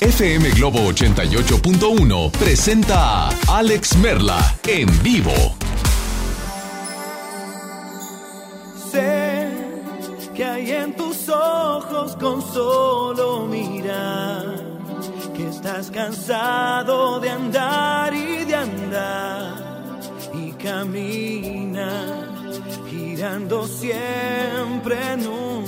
FM Globo 88.1 presenta a Alex Merla en vivo. Sé que hay en tus ojos con solo mirar que estás cansado de andar y de andar y camina girando siempre en un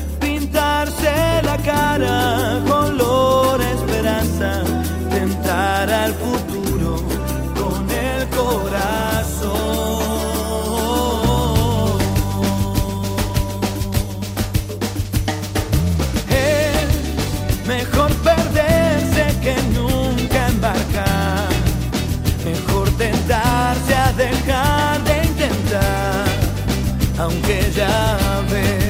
cara color esperanza, tentar al futuro con el corazón. Es mejor perderse que nunca embarcar, mejor tentarse a dejar de intentar, aunque ya ves.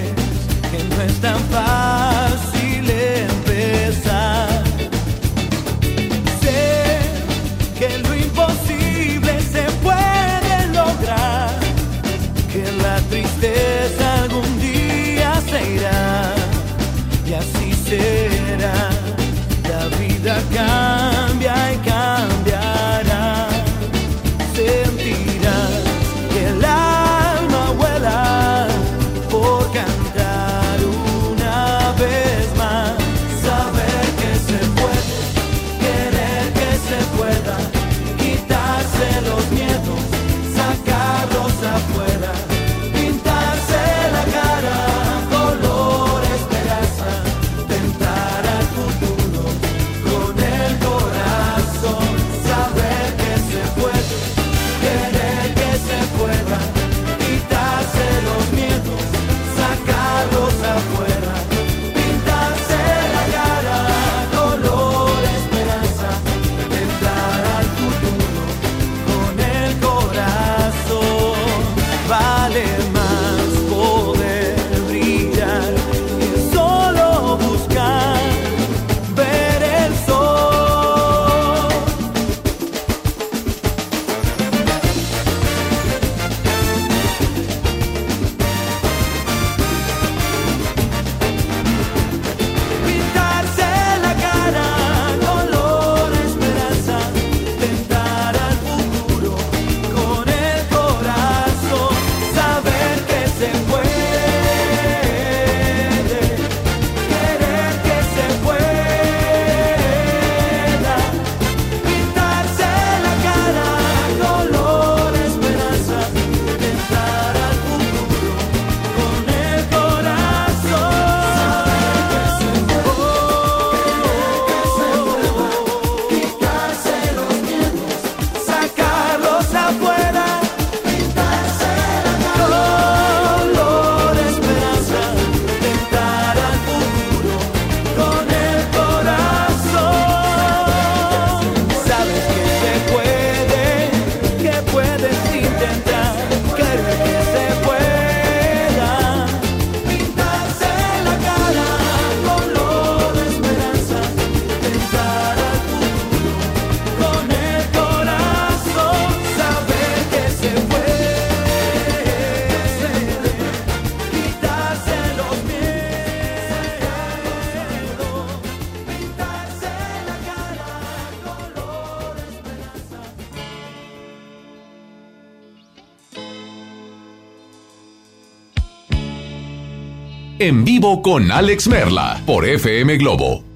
en vivo con Alex Merla por FM Globo.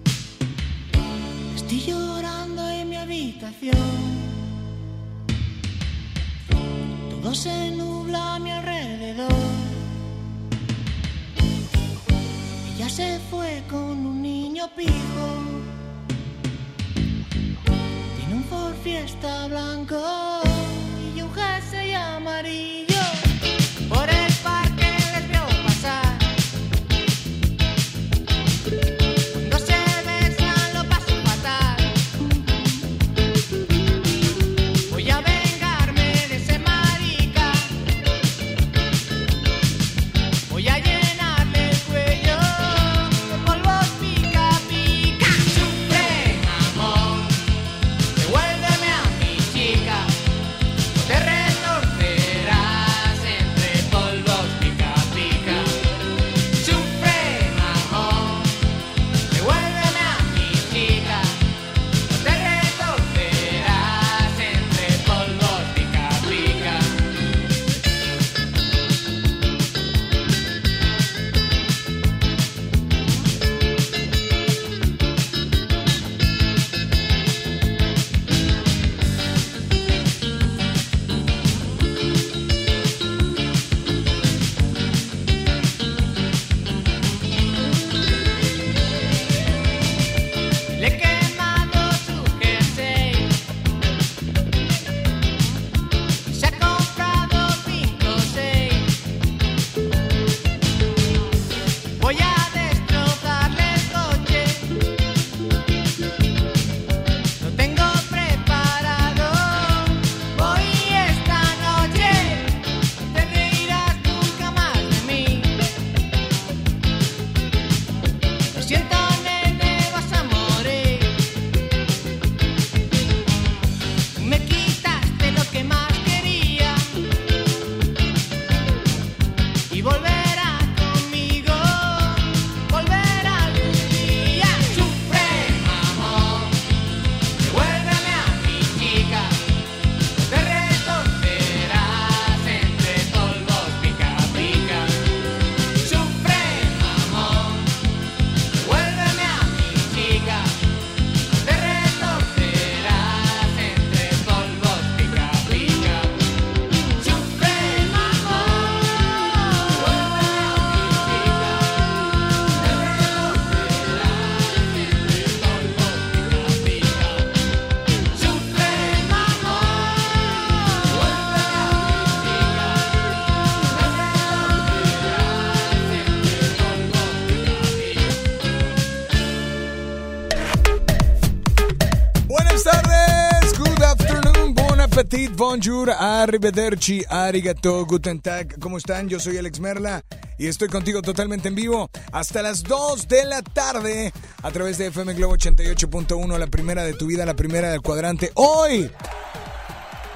Petit, bonjour, arrivederci, arigato, guten tag. ¿Cómo están? Yo soy Alex Merla y estoy contigo totalmente en vivo hasta las 2 de la tarde a través de FM Globo 88.1, la primera de tu vida, la primera del cuadrante. Hoy,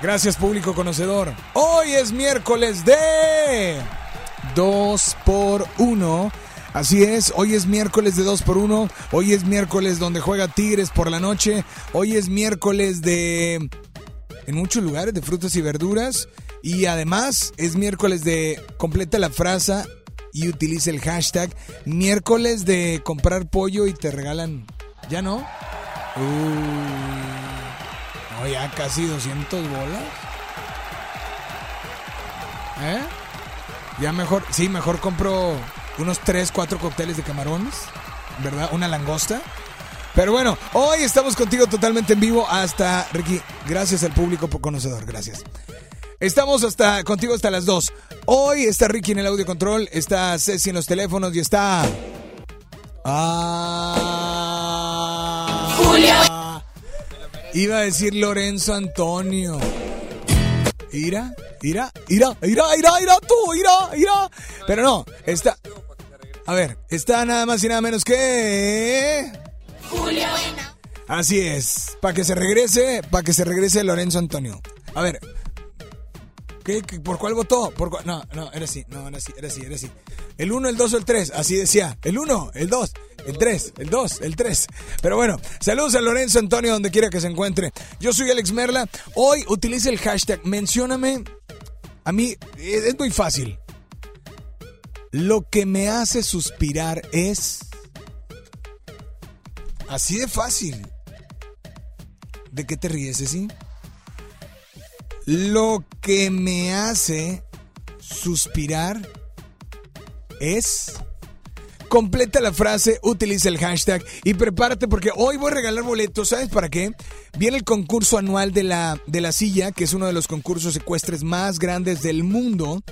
gracias público conocedor, hoy es miércoles de 2 por 1 Así es, hoy es miércoles de 2 por 1 hoy es miércoles donde juega Tigres por la noche, hoy es miércoles de en muchos lugares de frutas y verduras. Y además es miércoles de completa la frase y utiliza el hashtag miércoles de comprar pollo y te regalan. ¿Ya no? Uy. No, ya casi 200 bolas. ¿Eh? Ya mejor, sí, mejor compro unos 3, 4 cócteles de camarones, ¿verdad? Una langosta. Pero bueno, hoy estamos contigo totalmente en vivo hasta, Ricky, gracias al público por conocedor, gracias. Estamos hasta contigo hasta las 2. Hoy está Ricky en el audio control, está Ceci en los teléfonos y está... Ah... Julio. Iba a decir Lorenzo Antonio. Ira, ira, ira, ira, ira, ira, tú, ira, ira. Pero no, está... A ver, está nada más y nada menos que... Julio. Así es, para que se regrese, para que se regrese Lorenzo Antonio. A ver, ¿qué, qué- por cuál votó? ¿Por cuál? No, no, era así, no, era así, era así, era así. El 1, el 2 o el 3, así decía. El 1, el 2, el 3, el 2, el 3. Pero bueno, saludos a Lorenzo Antonio donde quiera que se encuentre. Yo soy Alex Merla. Hoy utilice el hashtag, mencióname. A mí es, es muy fácil. Lo que me hace suspirar es... Así de fácil. ¿De qué te ríes, sí? Lo que me hace suspirar es... Completa la frase, utiliza el hashtag y prepárate porque hoy voy a regalar boletos. ¿Sabes para qué? Viene el concurso anual de la, de la silla, que es uno de los concursos ecuestres más grandes del mundo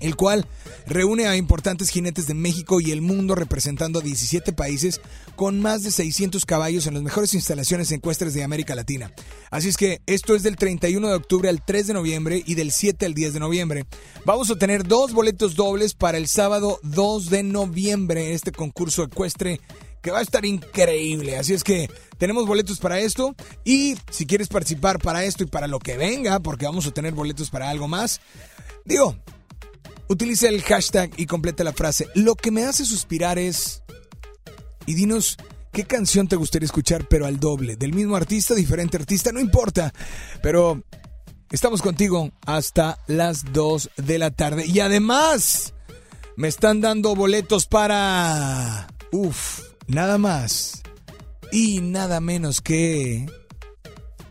el cual reúne a importantes jinetes de México y el mundo representando a 17 países con más de 600 caballos en las mejores instalaciones ecuestres de América Latina. Así es que esto es del 31 de octubre al 3 de noviembre y del 7 al 10 de noviembre. Vamos a tener dos boletos dobles para el sábado 2 de noviembre en este concurso ecuestre que va a estar increíble. Así es que tenemos boletos para esto y si quieres participar para esto y para lo que venga, porque vamos a tener boletos para algo más, digo, Utiliza el hashtag y completa la frase. Lo que me hace suspirar es... Y dinos qué canción te gustaría escuchar, pero al doble. Del mismo artista, diferente artista, no importa. Pero estamos contigo hasta las 2 de la tarde. Y además, me están dando boletos para... Uf, nada más. Y nada menos que...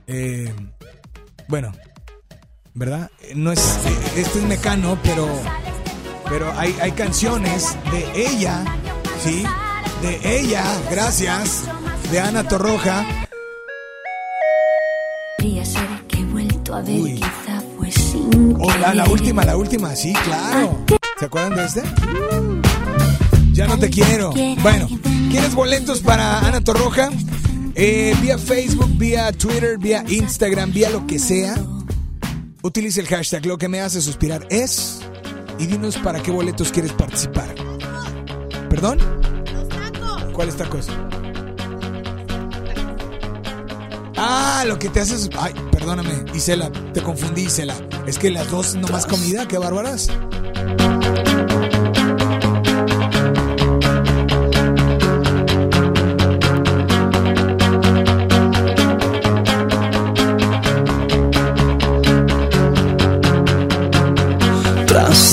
eh, bueno, ¿verdad? No es, este es mecano, pero, pero hay, hay canciones de ella, ¿sí? De ella, gracias, de Ana Torroja. Podría ser que he vuelto a ver, Uy. quizá fue sin Oh, la, la última, la última, sí, claro. ¿Se acuerdan de este? Ya no te quiero. Bueno, ¿quieres boletos para Ana Torroja? Eh, vía Facebook, vía Twitter, vía Instagram, vía lo que sea. Utiliza el hashtag Lo que me hace suspirar es. Y dinos para qué boletos quieres participar. ¿Perdón? ¿Cuáles tacos? Ah, lo que te hace. sus- Ay, perdóname, Isela, te confundí, Isela. Es que las dos nomás comida, qué bárbaras.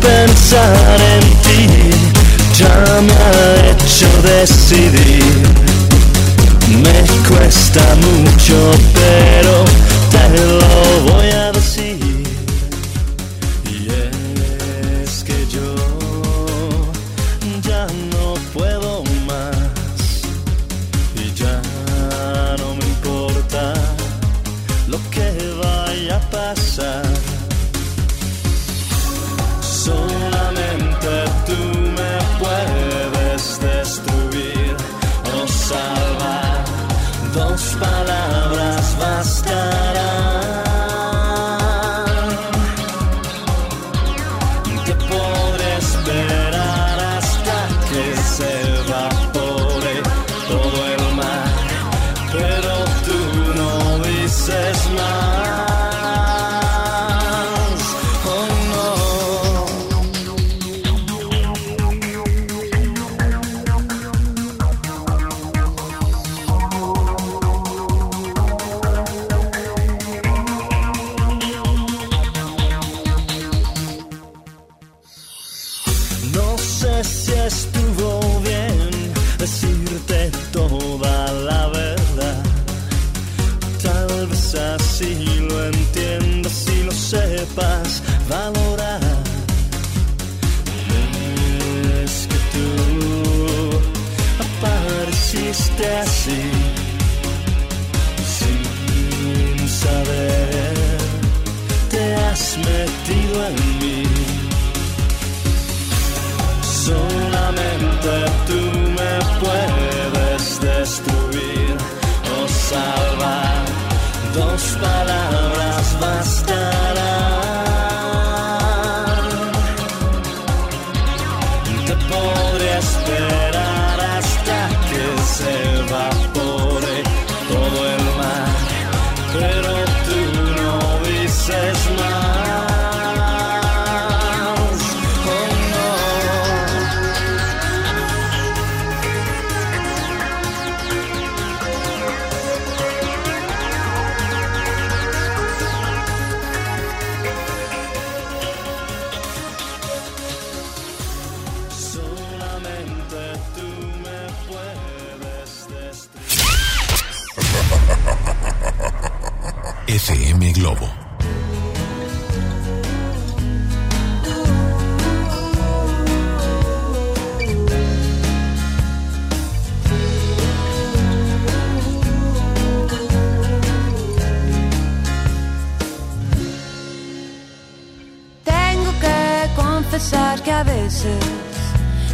pensar en ti ya me ha hecho decidir. Me cuesta mucho, pero te lo voy a decir. Solamente tú me puedes destruir. FM Globo. Tengo que confesar que a veces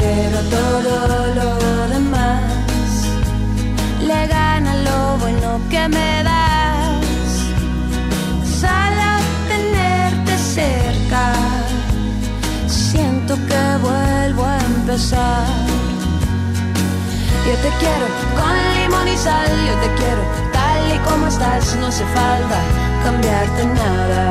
Pero todo lo demás le gana lo bueno que me das. Solo tenerte cerca, siento que vuelvo a empezar. Yo te quiero con limón y sal, yo te quiero tal y como estás, no hace falta cambiarte nada.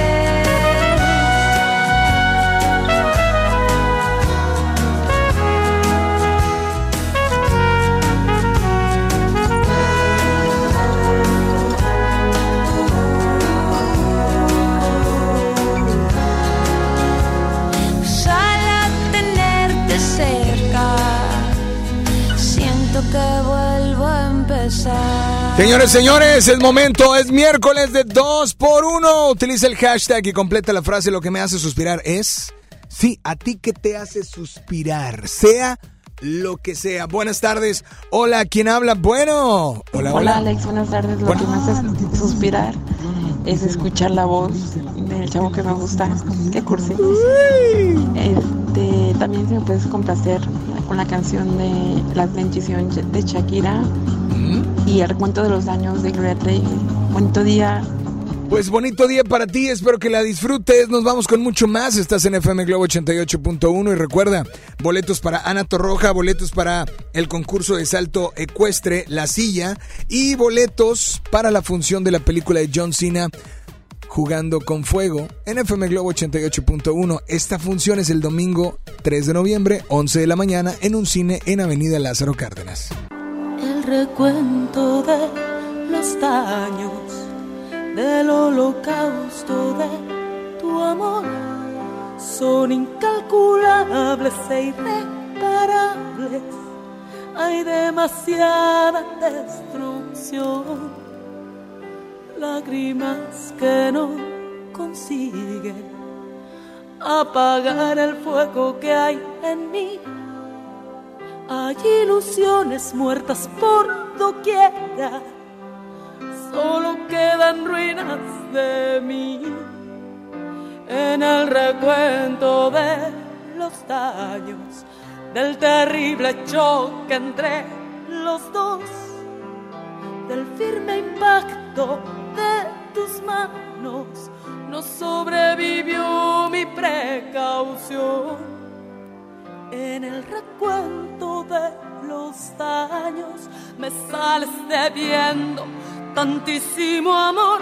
Señores, señores, es momento, es miércoles de 2 por 1 Utiliza el hashtag y completa la frase. Lo que me hace suspirar es. Sí, a ti que te hace suspirar, sea lo que sea. Buenas tardes. Hola, ¿quién habla? Bueno. Hola, Hola hola. Alex, buenas tardes. Lo Bueno. que me hace suspirar es escuchar la voz del chavo que me gusta. Qué cursi. Este, también si me puedes complacer con la canción de La bendición de Shakira y el recuento de los años de Gloria Trevi. Bonito día. Pues bonito día para ti, espero que la disfrutes. Nos vamos con mucho más. Estás en FM Globo 88.1 y recuerda, boletos para Ana Torroja, boletos para el concurso de salto ecuestre La Silla y boletos para la función de la película de John Cena Jugando con Fuego en FM Globo 88.1. Esta función es el domingo 3 de noviembre, 11 de la mañana, en un cine en Avenida Lázaro Cárdenas. El recuento de los daños del holocausto de tu amor son incalculables e irreparables. Hay demasiada destrucción, lágrimas que no consiguen apagar el fuego que hay en mí. Hay ilusiones muertas por doquiera, solo quedan ruinas de mí. En el recuento de los daños, del terrible choque entre los dos, del firme impacto de tus manos, no sobrevivió mi precaución en el recuento de los daños me sales debiendo tantísimo amor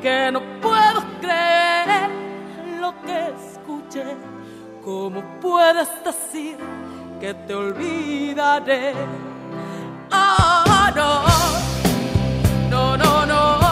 que no puedo creer lo que escuché. ¿Cómo puedes decir que te olvidaré? Ah, no, no, no, no,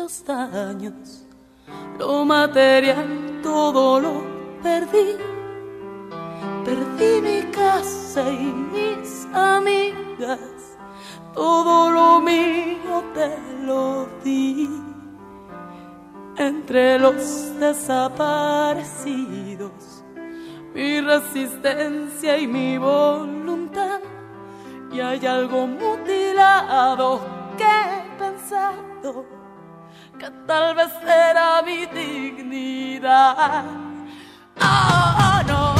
los daños lo material todo lo perdí. Perdí mi casa y mis amigas. Todo lo mío te lo di. Entre los desaparecidos, mi resistencia y mi voluntad. Y hay algo mutilado que he pensado que tal vez era mi dignidad. Oh, no, no,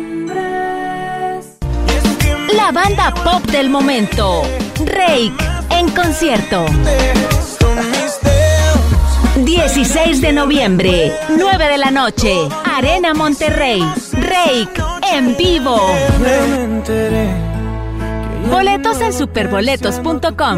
La banda pop del momento, Rake, en concierto. 16 de noviembre, 9 de la noche, Arena Monterrey, Rake, en vivo. Boletos en superboletos.com.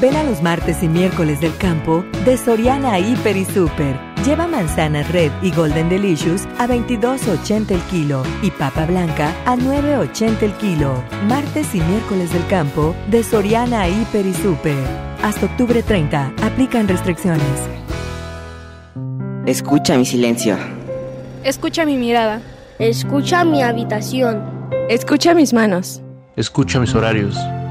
Ven a los martes y miércoles del campo de Soriana Hiper y Super. Lleva manzana red y golden delicious a 22.80 el kilo y papa blanca a 9.80 el kilo. Martes y miércoles del campo de Soriana Hiper y Super. Hasta octubre 30. Aplican restricciones. Escucha mi silencio. Escucha mi mirada. Escucha mi habitación. Escucha mis manos. Escucha mis horarios.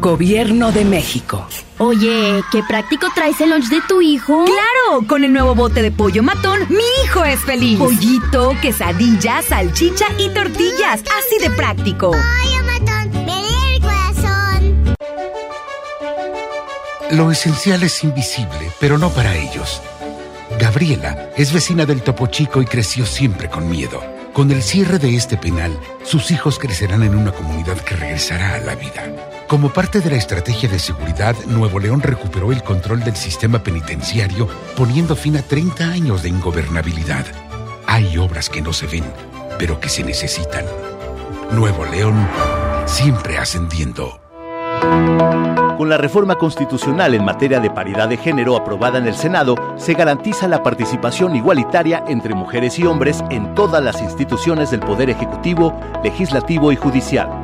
Gobierno de México. Oye, ¿qué práctico traes el lunch de tu hijo? ¡Claro! Con el nuevo bote de pollo matón, mi hijo es feliz. Pollito, quesadilla, salchicha y tortillas. Así de práctico. Pollo matón, el corazón. Lo esencial es invisible, pero no para ellos. Gabriela es vecina del Topo Chico y creció siempre con miedo. Con el cierre de este penal, sus hijos crecerán en una comunidad que regresará a la vida. Como parte de la estrategia de seguridad, Nuevo León recuperó el control del sistema penitenciario, poniendo fin a 30 años de ingobernabilidad. Hay obras que no se ven, pero que se necesitan. Nuevo León, siempre ascendiendo. Con la reforma constitucional en materia de paridad de género aprobada en el Senado, se garantiza la participación igualitaria entre mujeres y hombres en todas las instituciones del Poder Ejecutivo, Legislativo y Judicial.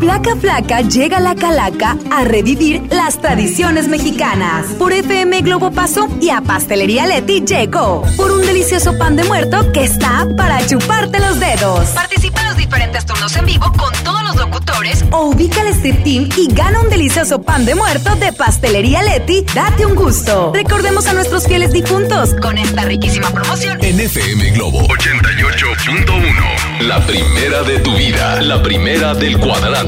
Placa Flaca llega a la Calaca a revivir las tradiciones mexicanas. Por FM Globo Paso y a Pastelería Leti llegó. Por un delicioso pan de muerto que está para chuparte los dedos. Participa en los diferentes turnos en vivo con todos los locutores o ubica el Street Team y gana un delicioso pan de muerto de Pastelería Leti. Date un gusto. Recordemos a nuestros fieles difuntos con esta riquísima promoción. En FM Globo 88.1. La primera de tu vida. La primera del cuadrante.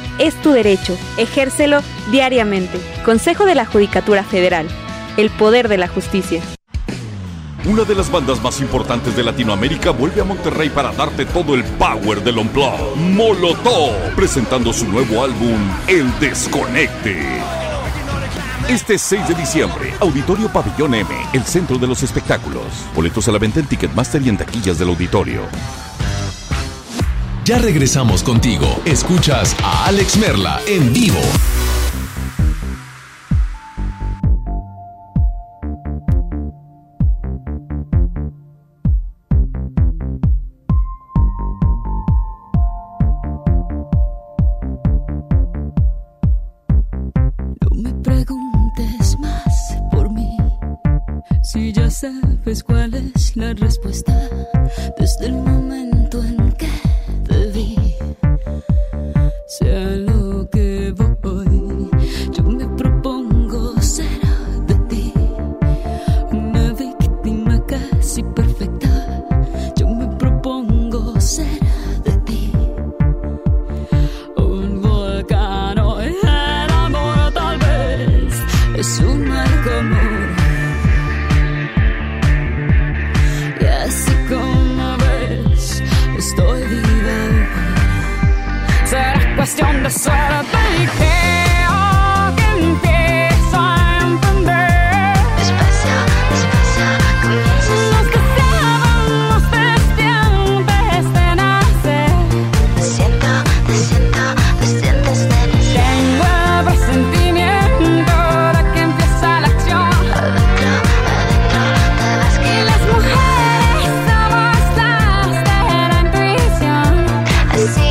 Es tu derecho, ejércelo diariamente. Consejo de la Judicatura Federal. El poder de la justicia. Una de las bandas más importantes de Latinoamérica vuelve a Monterrey para darte todo el power del Unplugged. Molotov, presentando su nuevo álbum, El Desconecte. Este 6 de diciembre, Auditorio Pabellón M, el centro de los espectáculos. Boletos a la venta en Ticketmaster y en taquillas del auditorio. Ya regresamos contigo. Escuchas a Alex Merla en vivo. No me preguntes más por mí, si ya sabes cuál es la respuesta Así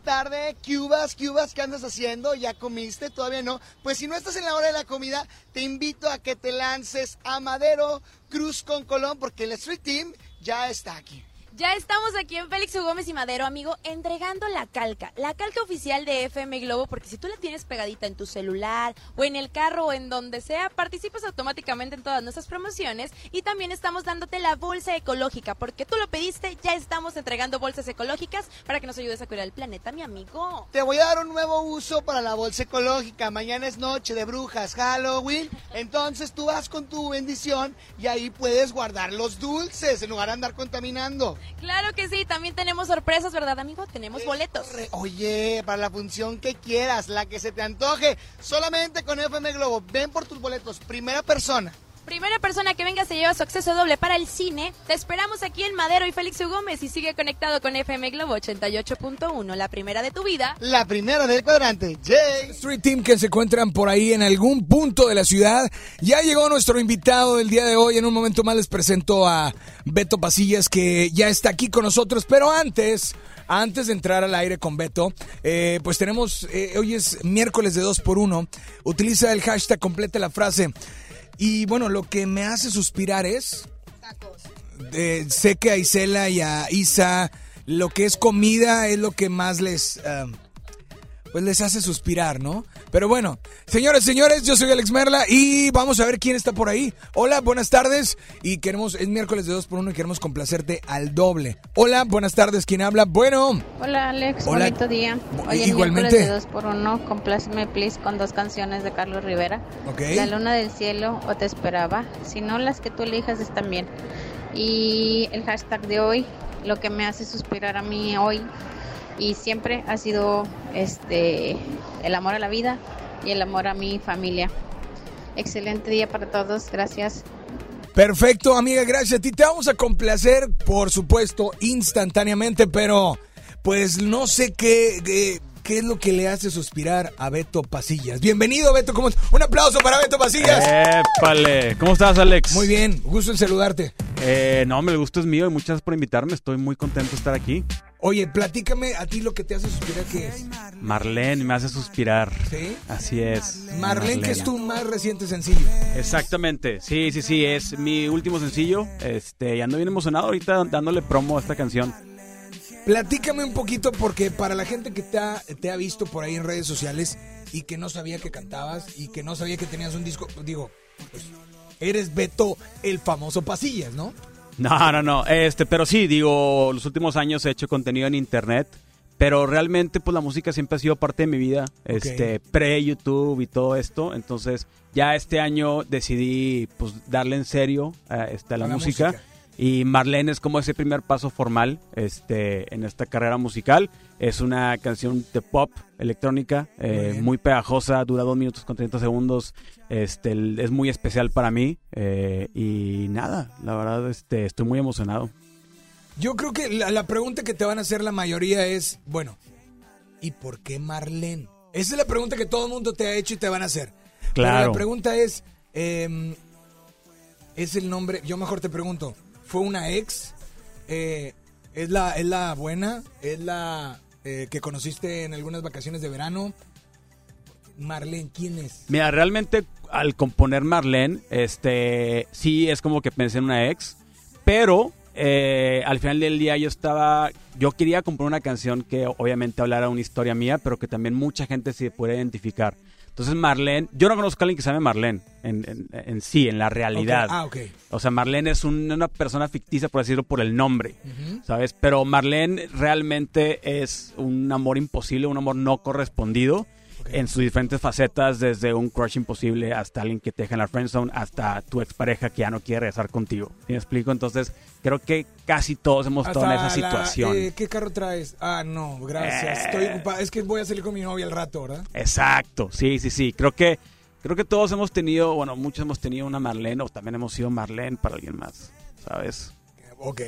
Tardes. Cubas, Cubas, ¿qué andas haciendo? ¿Ya comiste? ¿Todavía no? Pues si no estás en la hora de la comida, te invito a que te lances a Madero Cruz con Colón porque el Street Team ya está aquí. Ya estamos aquí en Félix. Gómez y Madero, amigo, entregando la calca, la calca oficial de FM Globo, porque si tú la tienes pegadita en tu celular o en el carro o en donde sea, participas automáticamente en todas nuestras promociones y también estamos dándote la bolsa ecológica, porque tú lo pediste, ya estamos entregando bolsas ecológicas para que nos ayudes a cuidar el planeta, mi amigo. Te voy a dar un nuevo uso para la bolsa ecológica. Mañana es noche de brujas, Halloween. Entonces tú vas con tu bendición y ahí puedes guardar los dulces en lugar de andar contaminando. Claro que sí, también tenemos sorpresas, ¿verdad, amigo? Tenemos boletos. Oye, para la función que quieras, la que se te antoje, solamente con FM Globo. Ven por tus boletos, primera persona. Primera persona que venga se lleva su acceso doble para el cine. Te esperamos aquí en Madero y Félix U. Gómez y sigue conectado con FM Globo 88.1, la primera de tu vida. La primera del cuadrante, Jay. Street Team que se encuentran por ahí en algún punto de la ciudad. Ya llegó nuestro invitado del día de hoy. En un momento más les presento a Beto Pasillas que ya está aquí con nosotros. Pero antes, antes de entrar al aire con Beto, eh, pues tenemos, eh, hoy es miércoles de 2 por 1 Utiliza el hashtag, completa la frase. Y bueno, lo que me hace suspirar es... Eh, sé que a Isela y a Isa lo que es comida es lo que más les... ah, pues les hace suspirar, ¿no? Pero bueno, señores, señores, yo soy Alex Merla y vamos a ver quién está por ahí. Hola, buenas tardes. Y queremos, es miércoles de 2 por 1 y queremos complacerte al doble. Hola, buenas tardes, ¿quién habla? Bueno. Hola Alex, Hola. bonito día. Hoy en Igualmente. miércoles de 2 por 1 compláceme please con dos canciones de Carlos Rivera. Ok. La luna del cielo o te esperaba. Si no, las que tú elijas están bien. Y el hashtag de hoy, lo que me hace suspirar a mí hoy y siempre ha sido este el amor a la vida y el amor a mi familia. Excelente día para todos, gracias. Perfecto, amiga, gracias a ti. Te vamos a complacer, por supuesto, instantáneamente, pero pues no sé qué, qué, qué es lo que le hace suspirar a Beto Pasillas. Bienvenido, Beto. ¿cómo- Un aplauso para Beto Pasillas. Épale. ¿Cómo estás, Alex? Muy bien, gusto en saludarte. Eh, no, me el gusto es mío y muchas gracias por invitarme. Estoy muy contento de estar aquí. Oye, platícame a ti lo que te hace suspirar, ¿qué es? Marlene me hace suspirar. ¿Sí? Así es. Marlene, que es tu más reciente sencillo. Exactamente. Sí, sí, sí. Es mi último sencillo. Este, y ando bien emocionado ahorita dándole promo a esta canción. Platícame un poquito porque para la gente que te ha, te ha visto por ahí en redes sociales y que no sabía que cantabas y que no sabía que tenías un disco, digo, pues, eres Beto el famoso Pasillas, ¿no? No, no, no. Este, pero sí, digo, los últimos años he hecho contenido en internet. Pero realmente, pues la música siempre ha sido parte de mi vida. Este, pre-YouTube y todo esto. Entonces, ya este año decidí, pues, darle en serio a, este, a la, A la música. música. Y Marlene es como ese primer paso formal este, en esta carrera musical. Es una canción de pop electrónica, eh, muy pegajosa, dura dos minutos con 30 segundos. Este, es muy especial para mí. eh, y nada, la verdad, este, estoy muy emocionado. Yo creo que la, la pregunta que te van a hacer la mayoría es, bueno, ¿y por qué Marlene? Esa es la pregunta que todo el mundo te ha hecho y te van a hacer. Pero Claro. la pregunta es, eh, ¿es el nombre? Yo mejor te pregunto, ¿fue una ex? Eh, ¿es, la, ¿Es la buena? ¿Es la eh, que conociste en algunas vacaciones de verano? Marlene, ¿quién es? Mira, realmente al componer Marlene, este, sí es como que pensé en una ex, pero eh, al final del día yo estaba, yo quería componer una canción que obviamente hablara una historia mía, pero que también mucha gente se pudiera identificar. Entonces Marlene, yo no conozco a alguien que se llame Marlene en, en- en sí, en la realidad. Ah, ok. O sea, Marlene es un- una persona ficticia, por decirlo, por el nombre. ¿sabes? Pero Marlene realmente es un amor imposible, un amor no correspondido en sus diferentes facetas, desde un crush imposible hasta alguien que te deja en la friendzone, hasta tu expareja que ya no quiere regresar contigo. ¿Sí ¿Me explico? Entonces, creo que casi todos hemos estado en esa la- situación. eh, ¿Qué carro traes? Ah, no, gracias. Eh. Estoy ocupada. Es que voy a salir con mi novia al rato, ¿verdad? Exacto, sí, sí, sí. Creo que, creo que todos hemos tenido, bueno, muchos hemos tenido una Marlene o también hemos sido Marlene para alguien más, ¿sabes? Ok.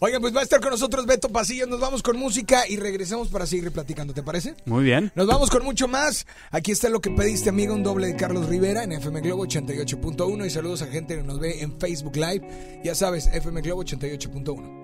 Oigan, pues va a estar con nosotros Beto Pasillas. Nos vamos con música y regresamos para seguir platicando, ¿te parece? Muy bien. Nos vamos con mucho más. Aquí está lo que pediste, amigo, un doble de Carlos Rivera en FM Globo 88.1 y saludos a gente que nos ve en Facebook Live. Ya sabes, FM Globo 88.1.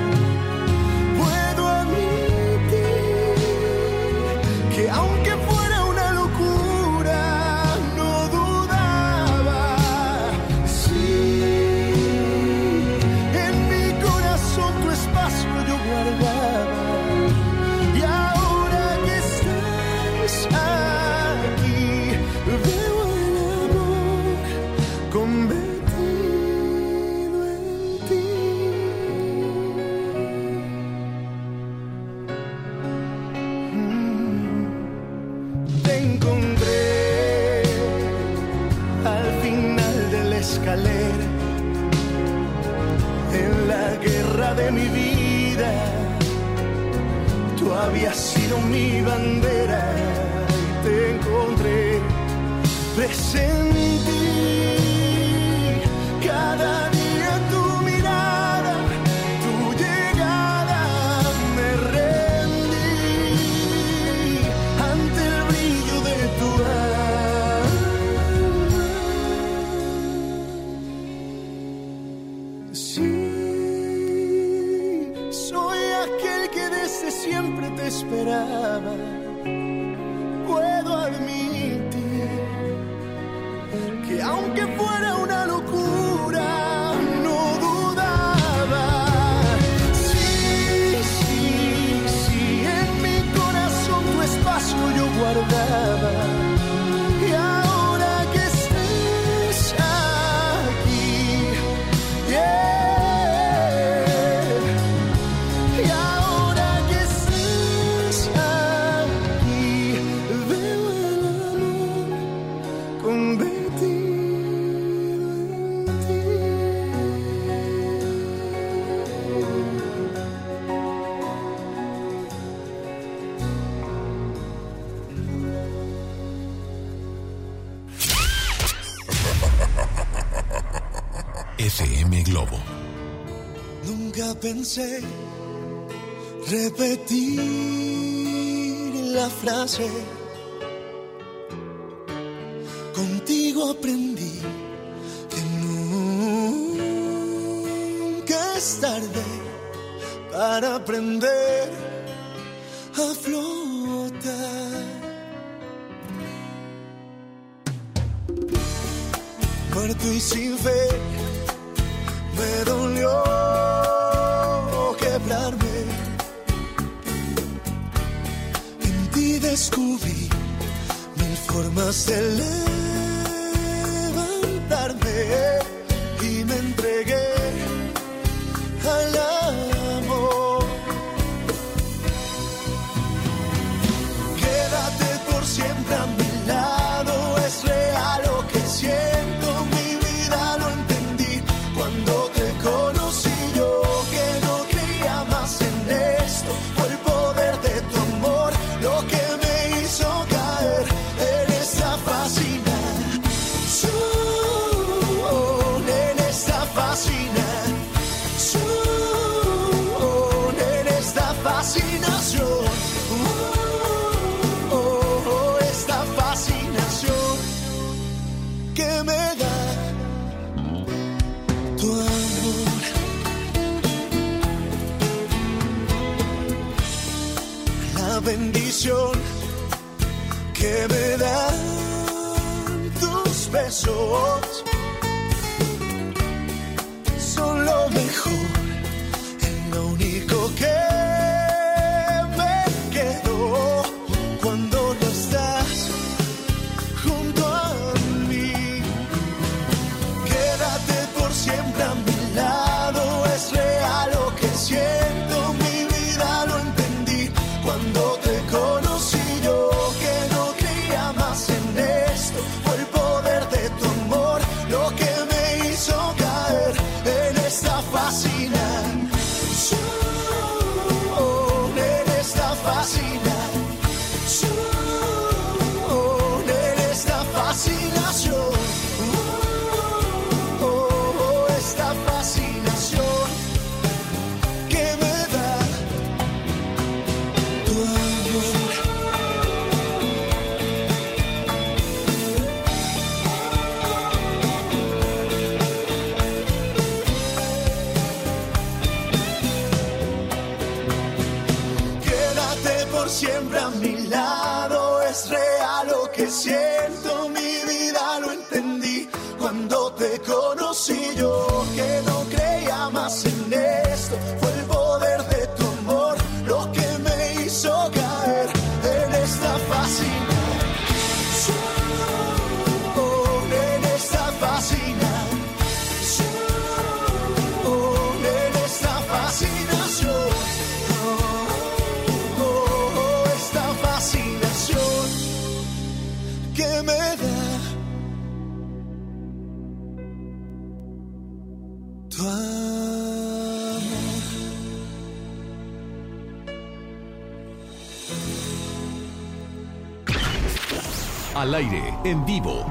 repetir la frase. Contigo aprendí que nunca es tarde para aprender a flotar. Muerto y sin fe, me dolió descubrí mil formas de leer.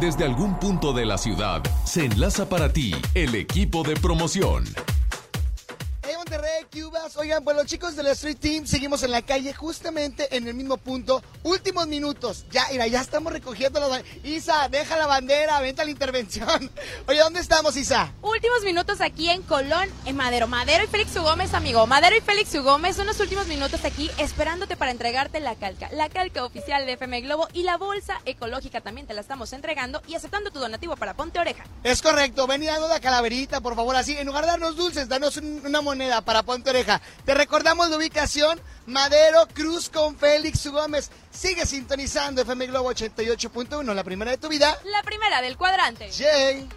Desde algún punto de la ciudad, se enlaza para ti el equipo de promoción. Chicos del Street Team seguimos en la calle justamente en el mismo punto. Últimos minutos. Ya, mira, ya estamos recogiendo las... Isa, deja la bandera, vente a la intervención. Oye, ¿dónde estamos, Isa? Últimos minutos aquí en Colón, en Madero. Madero y Félix U. Gómez, amigo. Madero y Félix U. Gómez son los últimos minutos aquí esperándote para entregarte la calca. La calca oficial de FM Globo y la bolsa ecológica también te la estamos entregando y aceptando tu donativo para Ponte Oreja. Es correcto, ven y danos la calaverita, por favor, así. En lugar de darnos dulces, danos un- una moneda para Ponte Oreja. Te recordamos la ubicación, Madero Cruz con Félix. Gómez. Sigue sintonizando FM Globo 88.1, la primera de tu vida. La primera del cuadrante. Jay.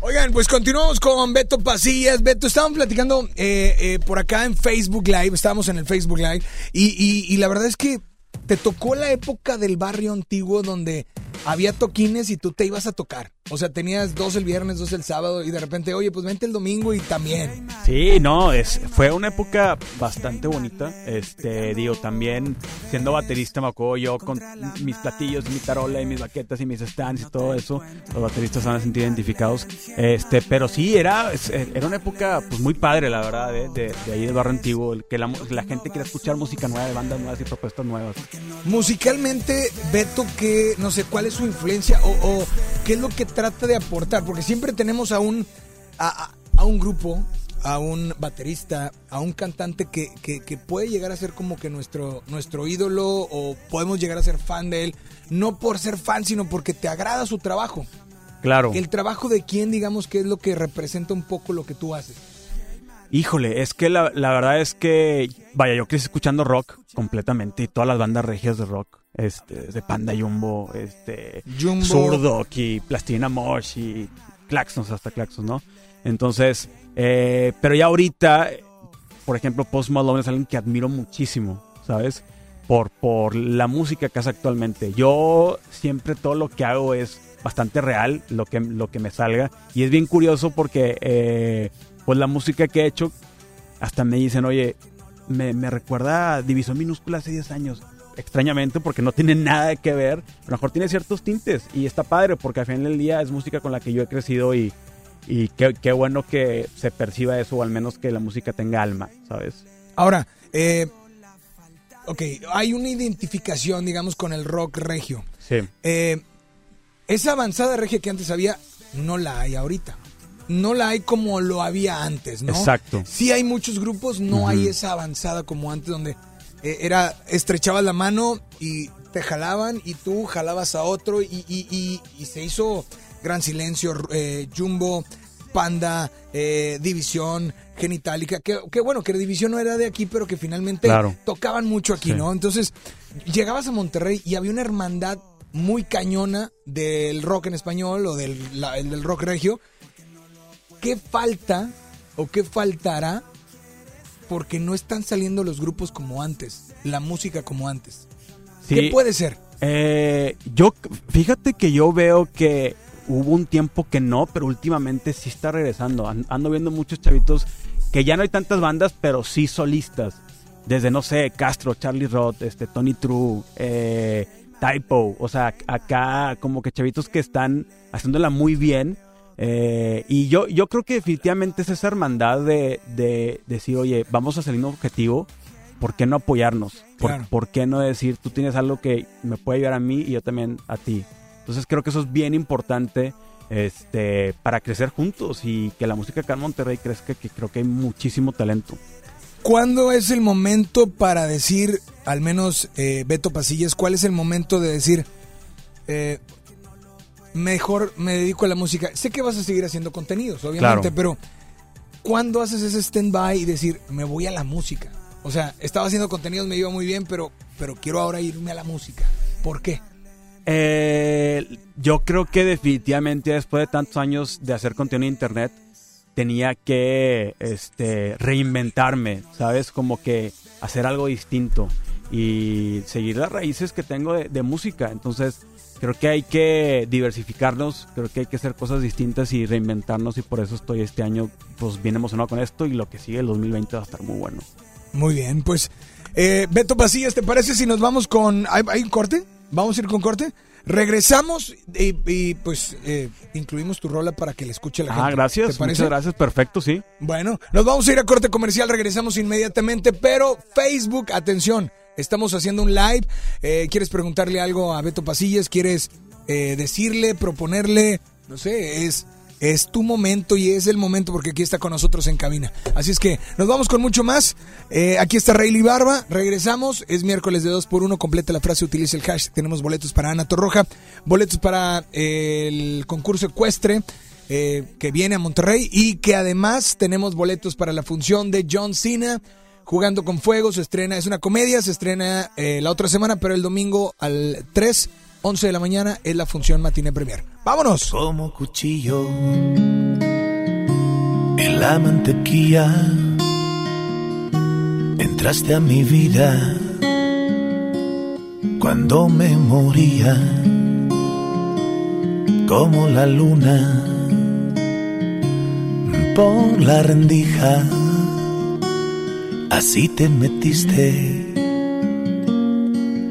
Oigan, pues continuamos con Beto Pasillas. Beto, estábamos platicando eh, eh, por acá en Facebook Live, estábamos en el Facebook Live, y, y- y la verdad es que te tocó la época del barrio antiguo donde había toquines y tú te ibas a tocar. O sea, tenías dos el viernes, dos el sábado, y de repente, oye, pues vente el domingo y también. Sí, no, es, fue una época bastante bonita. Este, digo, también siendo baterista me acuerdo yo con mis platillos, mi tarola y mis baquetas y mis stands y todo eso. Los bateristas se van a sentir identificados. Este, pero sí, era, era una época pues muy padre, la verdad, de, de- de ahí del barrio antiguo, que la, gente quiera escuchar música nueva, de bandas nuevas y propuestas nuevas. Musicalmente, Beto, que no sé cuál es su influencia o, o qué es lo que trata de aportar, porque siempre tenemos a un, a, a- a un grupo, a un baterista, a un cantante que, que- que puede llegar a ser como que nuestro, nuestro ídolo o podemos llegar a ser fan de él, no por ser fan, sino porque te agrada su trabajo. Claro. El trabajo de quién, digamos, que es lo que representa un poco lo que tú haces. Híjole, es que la, la verdad es que, vaya, yo crecí escuchando rock completamente y todas las bandas regias de rock, este, de Panda Jumbo, este, Jumbo. Y Plastilina Mosh y Claxons, hasta Claxons, ¿no? Entonces, eh, pero ya ahorita, por ejemplo, Post Malone es alguien que admiro muchísimo, ¿sabes? Por, por la música que hace actualmente. Yo siempre todo lo que hago es bastante real, lo que, lo que me salga. Y es bien curioso porque, eh, pues la música que he hecho, hasta me dicen, oye, me, me recuerda a División Minúscula hace 10 años. Extrañamente, porque no tiene nada que ver. A lo mejor tiene ciertos tintes. Y está padre, porque al final del día es música con la que yo he crecido y, y qué, qué bueno que se perciba eso, o al menos que la música tenga alma, ¿sabes? Ahora, eh, ok, hay una identificación, digamos, con el rock regio. Sí. Eh, esa avanzada regia que antes había, no la hay ahorita. No la hay como lo había antes, ¿no? Exacto. Sí hay muchos grupos, no hay esa avanzada como antes donde eh, era estrechabas la mano y te jalaban y tú jalabas a otro y, y- y- y se hizo Gran Silencio, eh, Jumbo, Panda, eh, División, Genitalica, que, que bueno, que División no era de aquí, pero que finalmente Claro. tocaban mucho aquí, Sí. ¿no? Entonces, llegabas a Monterrey y había una hermandad muy cañona del rock en español o del, la- el del rock regio. ¿Qué falta o qué faltará porque no están saliendo los grupos como antes, la música como antes? ¿Qué puede ser? Eh, yo, fíjate que yo veo que hubo un tiempo que no, pero últimamente sí está regresando. An- Ando viendo muchos chavitos que ya no hay tantas bandas, pero sí solistas. Desde, no sé, Castro, Charlie Roth, este, Tony True, eh, Typo. O sea, acá como que chavitos que están haciéndola muy bien. Eh, y yo, yo creo que definitivamente es esa hermandad de, de decir, oye, vamos a salir un objetivo. ¿Por qué no apoyarnos? ¿Por, Claro. por qué no decir, tú tienes algo que me puede ayudar a mí y yo también a ti? Entonces creo que eso es bien importante este, para crecer juntos y que la música acá en Monterrey crezca, que creo que hay muchísimo talento. ¿Cuándo es el momento para decir, al menos eh, Beto Pasillas, cuál es el momento de decir, eh, mejor me dedico a la música? Sé que vas a seguir haciendo contenidos, obviamente, Claro. pero ¿cuándo haces ese stand-by y decir, me voy a la música? O sea, estaba haciendo contenidos, me iba muy bien, pero, pero quiero ahora irme a la música. ¿Por qué? Eh, yo creo que definitivamente después de tantos años de hacer contenido en internet, tenía que este, reinventarme, ¿sabes? Como que hacer algo distinto y seguir las raíces que tengo de, de música. Entonces, creo que hay que diversificarnos, creo que hay que hacer cosas distintas y reinventarnos y por eso estoy este año pues bien emocionado con esto y lo que sigue el 2020 va a estar muy bueno. Muy bien, pues eh, Beto Pasillas, ¿te parece si nos vamos con... ¿Hay, hay un corte? ¿Vamos a ir con corte? Regresamos y, y, pues eh, incluimos tu rola para que la escuche la gente. Ah, gracias, ¿Te parece? muchas gracias, perfecto, sí. Bueno, nos vamos a ir a corte comercial, regresamos inmediatamente, pero Facebook, atención, estamos haciendo un live. Eh, ¿Quieres preguntarle algo a Beto Pasillas? ¿Quieres eh, decirle, proponerle? No sé, es, es tu momento y es el momento porque aquí está con nosotros en cabina. Así es que nos vamos con mucho más. Eh, aquí está Rayleigh Barba, regresamos. Es miércoles de 2 por 1 completa la frase, utiliza el hash. Tenemos boletos para Ana Torroja, boletos para eh, el concurso ecuestre eh, que viene a Monterrey y que además tenemos boletos para la función de John Cena. Jugando con Fuego se estrena, es una comedia, se estrena eh, la otra semana, pero el domingo al 3, 11 de la mañana es la función Matiné Premier. ¡Vámonos! Como cuchillo en la mantequilla entraste a mi vida cuando me moría como la luna por la rendija así te metiste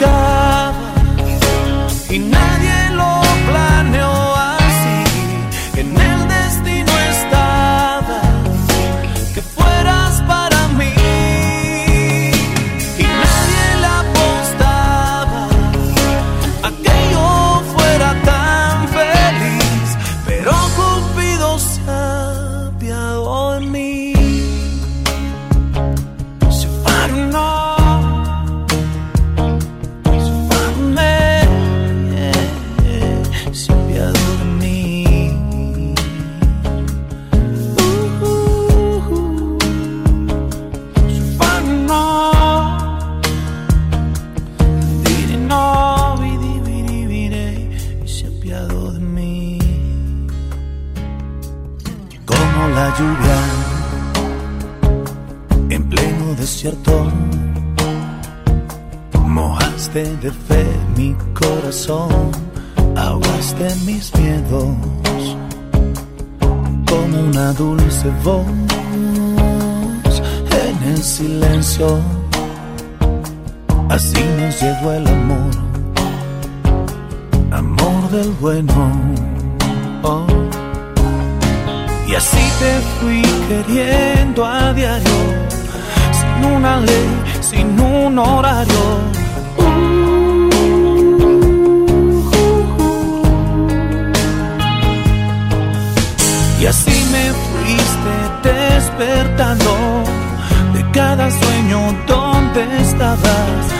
olvidaba y nada desierto Mojaste de fe mi corazón, ahogaste mis miedos como una dulce voz en el silencio. Así nos llegó el amor, amor del bueno. oh. Y así te fui queriendo a diario, sin una ley, sin un horario. Y así me fuiste despertando de cada sueño donde estabas.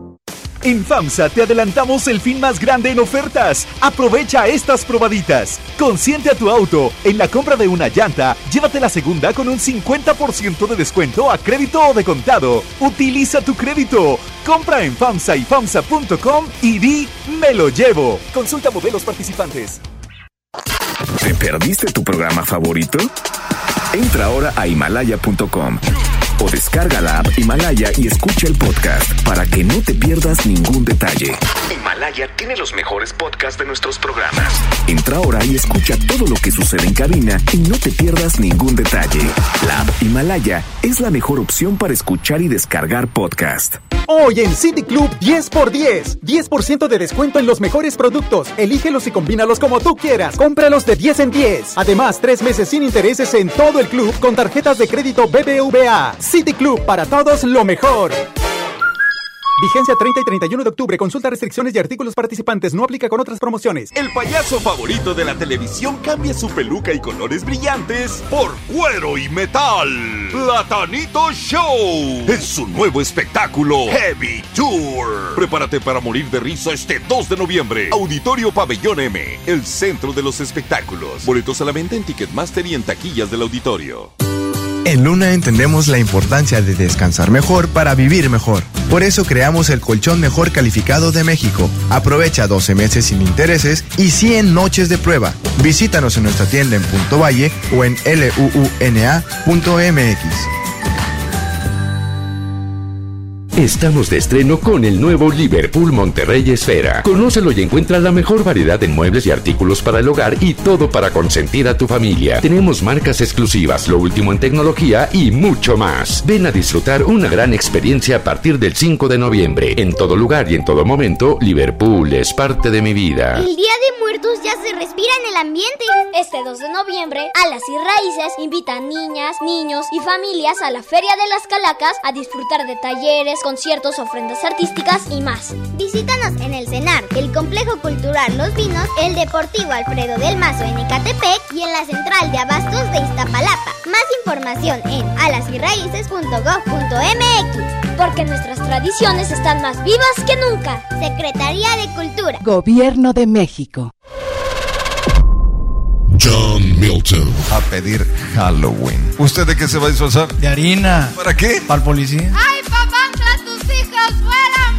En FAMSA te adelantamos el fin más grande en ofertas. Aprovecha estas probaditas. Consiente a tu auto. En la compra de una llanta, llévate la segunda con un 50% de descuento a crédito o de contado. Utiliza tu crédito. Compra en FAMSA y FAMSA.com y di me lo llevo. Consulta modelos participantes. ¿Te perdiste tu programa favorito? Entra ahora a himalaya.com o descarga la app Himalaya y escucha el podcast para que no te pierdas ningún detalle. Himalaya tiene los mejores podcasts de nuestros programas. Entra ahora y escucha todo lo que sucede en cabina y no te pierdas ningún detalle. La app Himalaya es la mejor opción para escuchar y descargar podcast. Hoy en City Club 10x10. 10% de descuento en los mejores productos. Elígelos y combínalos como tú quieras. Cómpralos de 10 en 10. Además, tres meses sin intereses en todo el club con tarjetas de crédito BBVA. City Club para todos lo mejor. Vigencia 30 y 31 de octubre. Consulta restricciones y artículos participantes. No aplica con otras promociones. El payaso favorito de la televisión cambia su peluca y colores brillantes por cuero y metal. Platanito Show es su nuevo espectáculo Heavy Tour. Prepárate para morir de risa este 2 de noviembre. Auditorio Pabellón M, el centro de los espectáculos. Boletos a la venta en Ticketmaster y en taquillas del auditorio. En Luna entendemos la importancia de descansar mejor para vivir mejor. Por eso creamos el colchón mejor calificado de México. Aprovecha 12 meses sin intereses y 100 noches de prueba. Visítanos en nuestra tienda en Punto Valle o en luuna.mx. Estamos de estreno con el nuevo Liverpool Monterrey Esfera. Conócelo y encuentra la mejor variedad en muebles y artículos para el hogar y todo para consentir a tu familia. Tenemos marcas exclusivas, lo último en tecnología y mucho más. Ven a disfrutar una gran experiencia a partir del 5 de noviembre. En todo lugar y en todo momento, Liverpool es parte de mi vida. El Día de Muertos ya se respira en el ambiente. Este 2 de noviembre, Alas y Raíces invita a niñas, niños y familias a la Feria de las Calacas a disfrutar de talleres, conciertos, ofrendas artísticas y más. Visítanos en el CENAR, el Complejo Cultural Los Vinos, el Deportivo Alfredo del Mazo en Ecatepec y en la Central de Abastos de Iztapalapa. Más información en alasyraíces.gov.mx. Porque nuestras tradiciones están más vivas que nunca. Secretaría de Cultura. Gobierno de México. John Milton. A pedir Halloween. ¿Usted de qué se va a disfrazar? De harina. ¿Para qué? Para el policía. ¡Ay,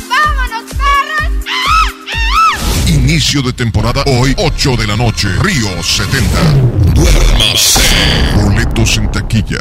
¡Vámonos, perros! Inicio de temporada hoy, 8 de la noche. Río 70. Duérmase. Boletos en taquilla.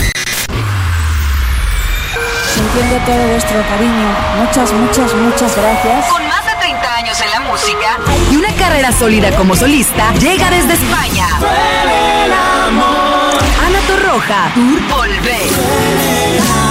Sintiendo todo vuestro cariño. Muchas, muchas, muchas gracias. Con más de 30 años en la música y una carrera sólida como solista, llega desde España. Ana Torroja. Roja Tour Volver.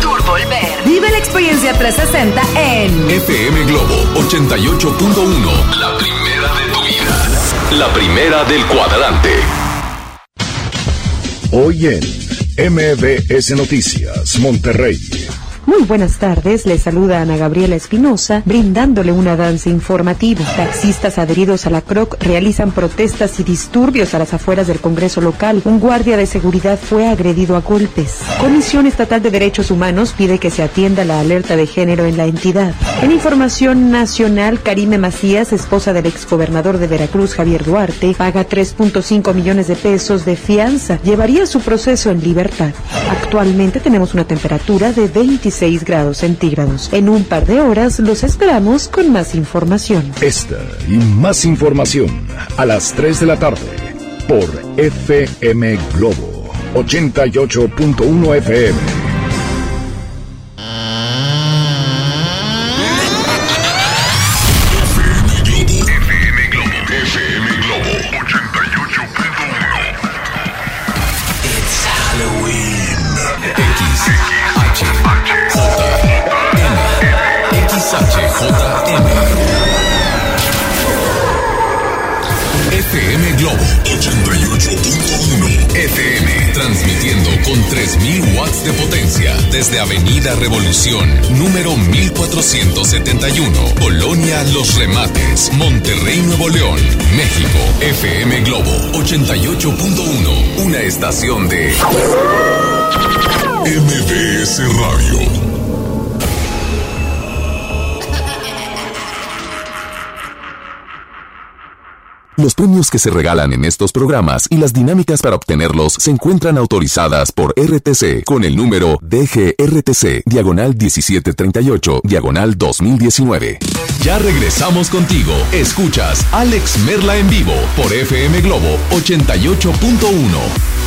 Volver. Vive la experiencia 360 en FM Globo 88.1. La primera de tu vida. La primera del cuadrante. Hoy en MBS Noticias, Monterrey. Muy buenas tardes, les saluda Ana Gabriela Espinosa, brindándole una danza informativa. Taxistas adheridos a la CROC realizan protestas y disturbios a las afueras del Congreso local. Un guardia de seguridad fue agredido a golpes. Comisión Estatal de Derechos Humanos pide que se atienda la alerta de género en la entidad. En información nacional, Karime Macías, esposa del exgobernador de Veracruz, Javier Duarte, paga 3.5 millones de pesos de fianza. Llevaría su proceso en libertad. Actualmente tenemos una temperatura de 26 grados centígrados. En un par de horas los esperamos con más información. Esta y más información a las 3 de la tarde por FM Globo 88.1 FM. FM de potencia desde Avenida Revolución, número 1471, Colonia Los Remates, Monterrey, Nuevo León, México. FM Globo 88.1, una estación de MBS Radio. Los premios que se regalan en estos programas y las dinámicas para obtenerlos se encuentran autorizadas por RTC con el número DGRTC, diagonal 1738, diagonal 2019. Ya regresamos contigo. Escuchas Alex Merla en vivo por FM Globo 88.1.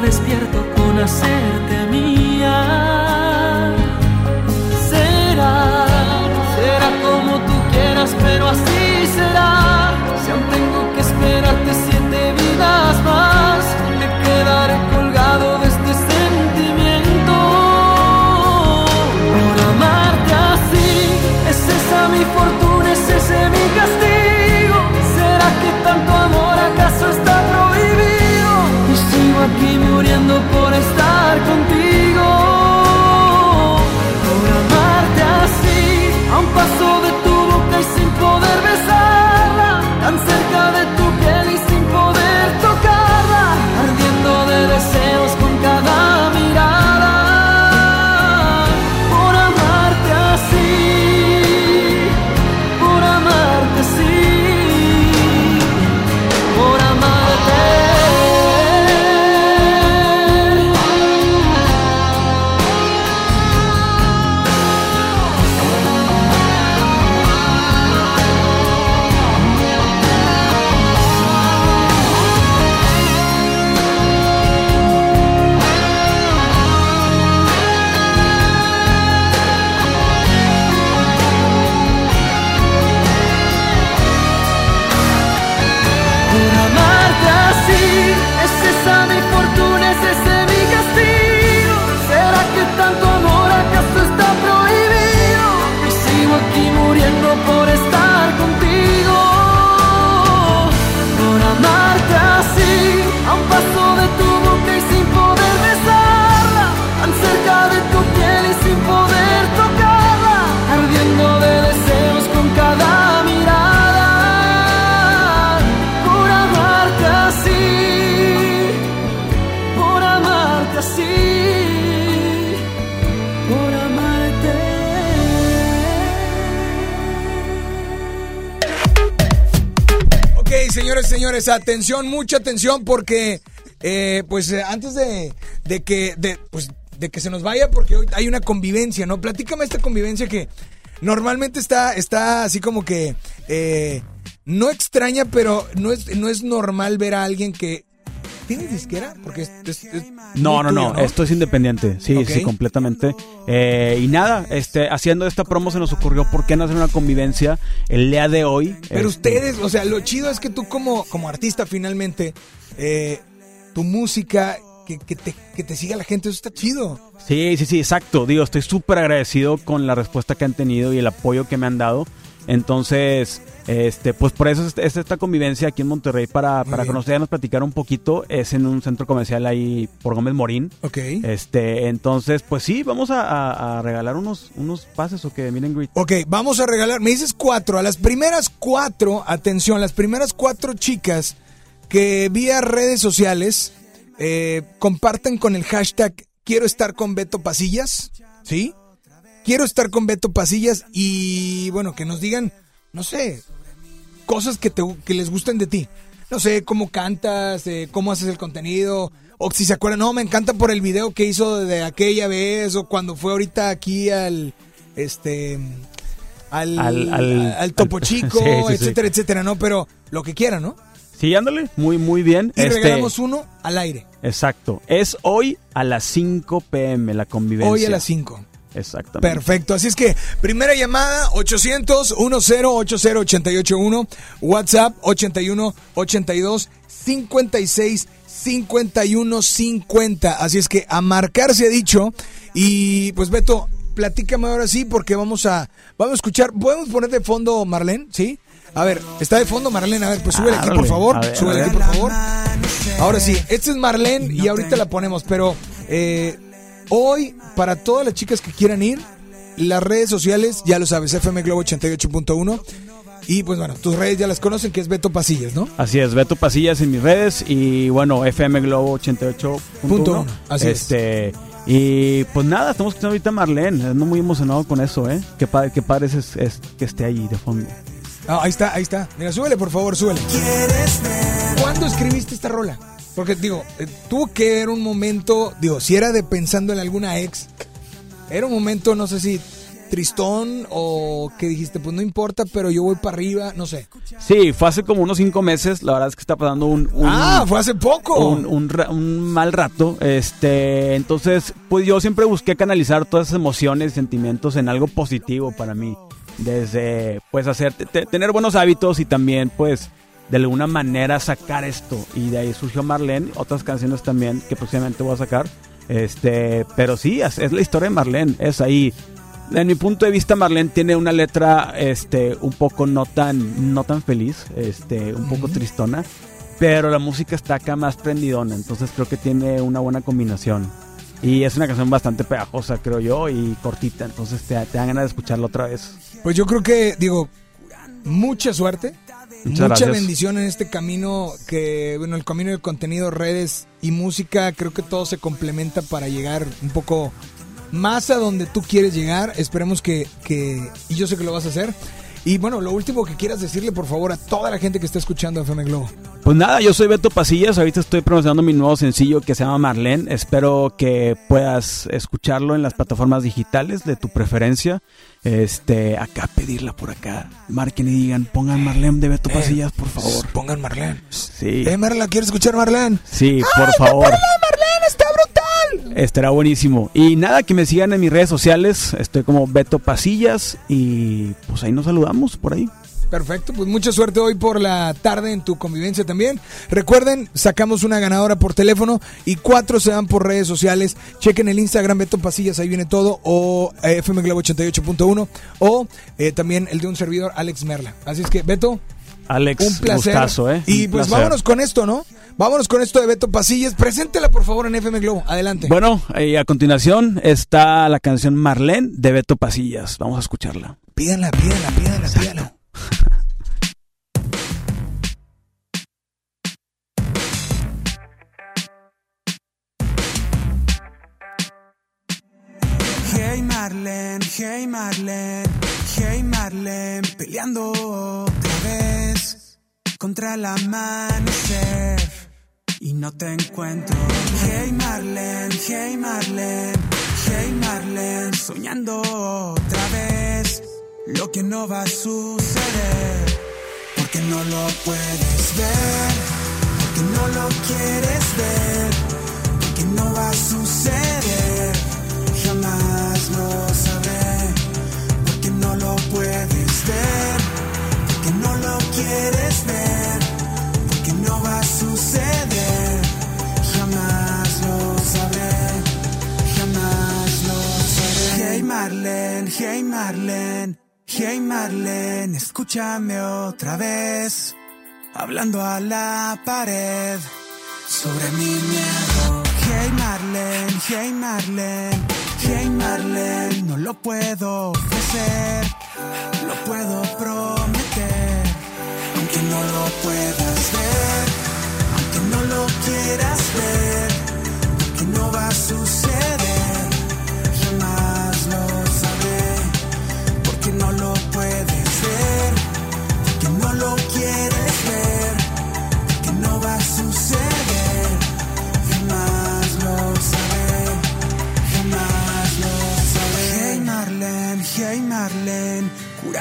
despierto con hacerte señores, atención, mucha atención porque, eh, pues, eh, antes de, de que, de, pues, de que se nos vaya, porque hoy hay una convivencia, ¿no? Platícame esta convivencia que normalmente está, está así como que, eh, no extraña, pero no es, no es normal ver a alguien que... ¿Tienes disquera? Porque es, es- es No, no, tuyo, no, esto es independiente, sí, sí, completamente. Eh, y nada, este, haciendo esta promo se nos ocurrió, ¿por qué no hacer una convivencia el día de hoy? Pero Este, ustedes, o sea, lo chido es que tú como, como artista finalmente, eh, tu música, que, que te, que te siga la gente, eso está chido. Sí, sí, sí, exacto. Digo, estoy súper agradecido con la respuesta que han tenido y el apoyo que me han dado. Entonces, este, pues por eso es, es esta convivencia aquí en Monterrey para, para conocernos, platicar un poquito. Es en un centro comercial ahí por Gómez Morín. Ok. Este, entonces, pues sí, vamos a, a- a regalar unos, unos pases o que miren greet. Ok, vamos a regalar, me dices cuatro, a las primeras cuatro, atención, las primeras cuatro chicas que vía redes sociales eh, compartan con el hashtag quiero estar con Beto Pasillas, ¿sí? Quiero estar con Beto Pasillas y bueno, que nos digan, no sé, cosas que, te, que les gusten de ti. No sé, cómo cantas, eh, cómo haces el contenido, o si se acuerdan, no, me encanta por el video que hizo de aquella vez, o cuando fue ahorita aquí al, este, al, Al- al, al- Topo Chico, Sí, sí, sí. etcétera, etcétera, ¿no? Pero lo que quieran, ¿no? Sí, ándale, muy, muy bien. Y Este, regalamos uno al aire, Exacto. Es hoy a las 5 pm la convivencia. hoy a las 5. Exactamente. Perfecto, así es que primera llamada 800 10 80 881 WhatsApp 81 82 56 51 50. Así es que a marcar se ha dicho y pues Beto, platícame ahora sí porque vamos a vamos a escuchar, podemos poner de fondo Marlene, ¿sí? A ver, está de fondo Marlene, a ver, pues súbele aquí por favor, súbele aquí por favor. Ahora sí, esta es Marlene y ahorita la ponemos, pero eh, hoy, para todas las chicas que quieran ir, las redes sociales, ya lo sabes, FM Globo 88.1. Y pues bueno, tus redes ya las conocen, que es Beto Pasillas, ¿no? Así es, Beto Pasillas en mis redes y bueno, FM Globo 88.1. Punto uno, así es. este, Y pues nada, estamos escuchando ahorita a Marlene. Ando muy emocionado con eso, ¿eh? Qué padre, qué padre es, es que esté ahí de fondo. Ah, ahí está, ahí está. Mira, súbele, por favor, súbele. ¿Cuándo escribiste esta rola? Porque, digo, eh, tuvo que ver un momento, digo, si era de pensando en alguna ex, era un momento, no sé si tristón o que dijiste, pues no importa, pero yo voy para arriba, no sé? Sí, fue hace como unos cinco meses. La verdad es que está pasando un. un- Ah, fue hace poco. Un, un ra- un mal rato. Este, entonces, pues yo siempre busqué canalizar todas esas emociones y sentimientos en algo positivo para mí. Desde, pues, hacer, te- te- tener buenos hábitos y también, pues, de alguna manera sacar esto. Y de ahí surgió Marlene, otras canciones también que próximamente voy a sacar. Este, pero sí, es, es la historia de Marlene. Es ahí. En mi punto de vista, Marlene tiene una letra, este, un poco no tan, no tan feliz, este, un poco tristona, pero la música está acá más prendidona, entonces creo que tiene una buena combinación. Y es una canción bastante pegajosa, creo yo, y cortita, entonces te, te dan ganas de escucharla otra vez. Pues yo creo que, digo, mucha suerte. Muchas mucha gracias. bendición en este camino que, bueno, el camino de contenido, redes y música, creo que todo se complementa para llegar un poco más a donde tú quieres llegar. Esperemos que, que y yo sé que lo vas a hacer. Y bueno, lo último que quieras decirle, por favor, a toda la gente que está escuchando FM Globo. Pues nada, yo soy Beto Pasillas, ahorita estoy promocionando mi nuevo sencillo que se llama Marlene. Espero que puedas escucharlo en las plataformas digitales de tu preferencia. Este, acá pedirla por acá. Marquen y digan, pongan Marlene de Beto Eh, Pasillas, por favor. Pongan Marlene. Sí. Eh, Marla, ¿quieres escuchar Marlene? Sí, por favor. Marlene está brutal! Estará buenísimo. Y nada, que me sigan en mis redes sociales. Estoy como Beto Pasillas y pues ahí nos saludamos por ahí. Perfecto, pues mucha suerte hoy por la tarde en tu convivencia también. Recuerden, sacamos una ganadora por teléfono y cuatro se dan por redes sociales. Chequen el Instagram Beto Pasillas, ahí viene todo, o eh, FM Globo 88.1, o eh, también el de un servidor, Alex Merla. Así es que, Beto, Alex, un placer. gustazo, ¿eh? Y Un pues placer. vámonos con esto, ¿no? Vámonos con esto de Beto Pasillas. Preséntela, por favor, en FM Globo. Adelante. Bueno, y a continuación está la canción Marlene de Beto Pasillas. Vamos a escucharla. Pídanla, pídanla, pídanla, pídanla. Hey Marlene, hey Marlene, hey Marlene, peleando otra vez contra el amanecer y no te encuentro. Hey Marlene, hey Marlene, hey Marlene, soñando otra vez lo que no va a suceder, porque no lo puedes ver, porque no lo quieres ver, porque no va a suceder jamás lo sabré, porque no lo puedes ver, porque no lo quieres ver, porque no va a suceder, jamás lo sabré, jamás lo sabré. Hey Marlene, hey Marlene, hey Marlene, escúchame otra vez, hablando a la pared sobre mi miedo. Hey Marlene, hey Marlene, hey Marlene, no lo puedo ofrecer, lo puedo prometer, aunque no lo puedas ver, aunque no lo quieras ver,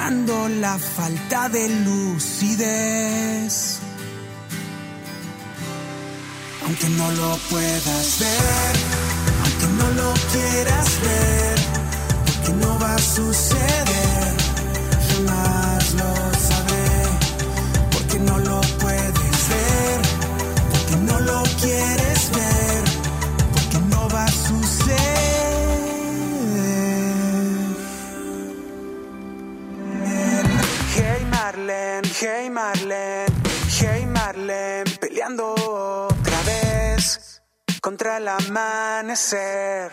la falta de lucidez. Aunque no lo puedas ver, aunque no lo quieras ver, porque no va a suceder, jamás lo sabré, porque no lo puedes ver, porque no lo quieres Marlene, hey Marlene, hey Marlene, peleando otra vez contra el amanecer.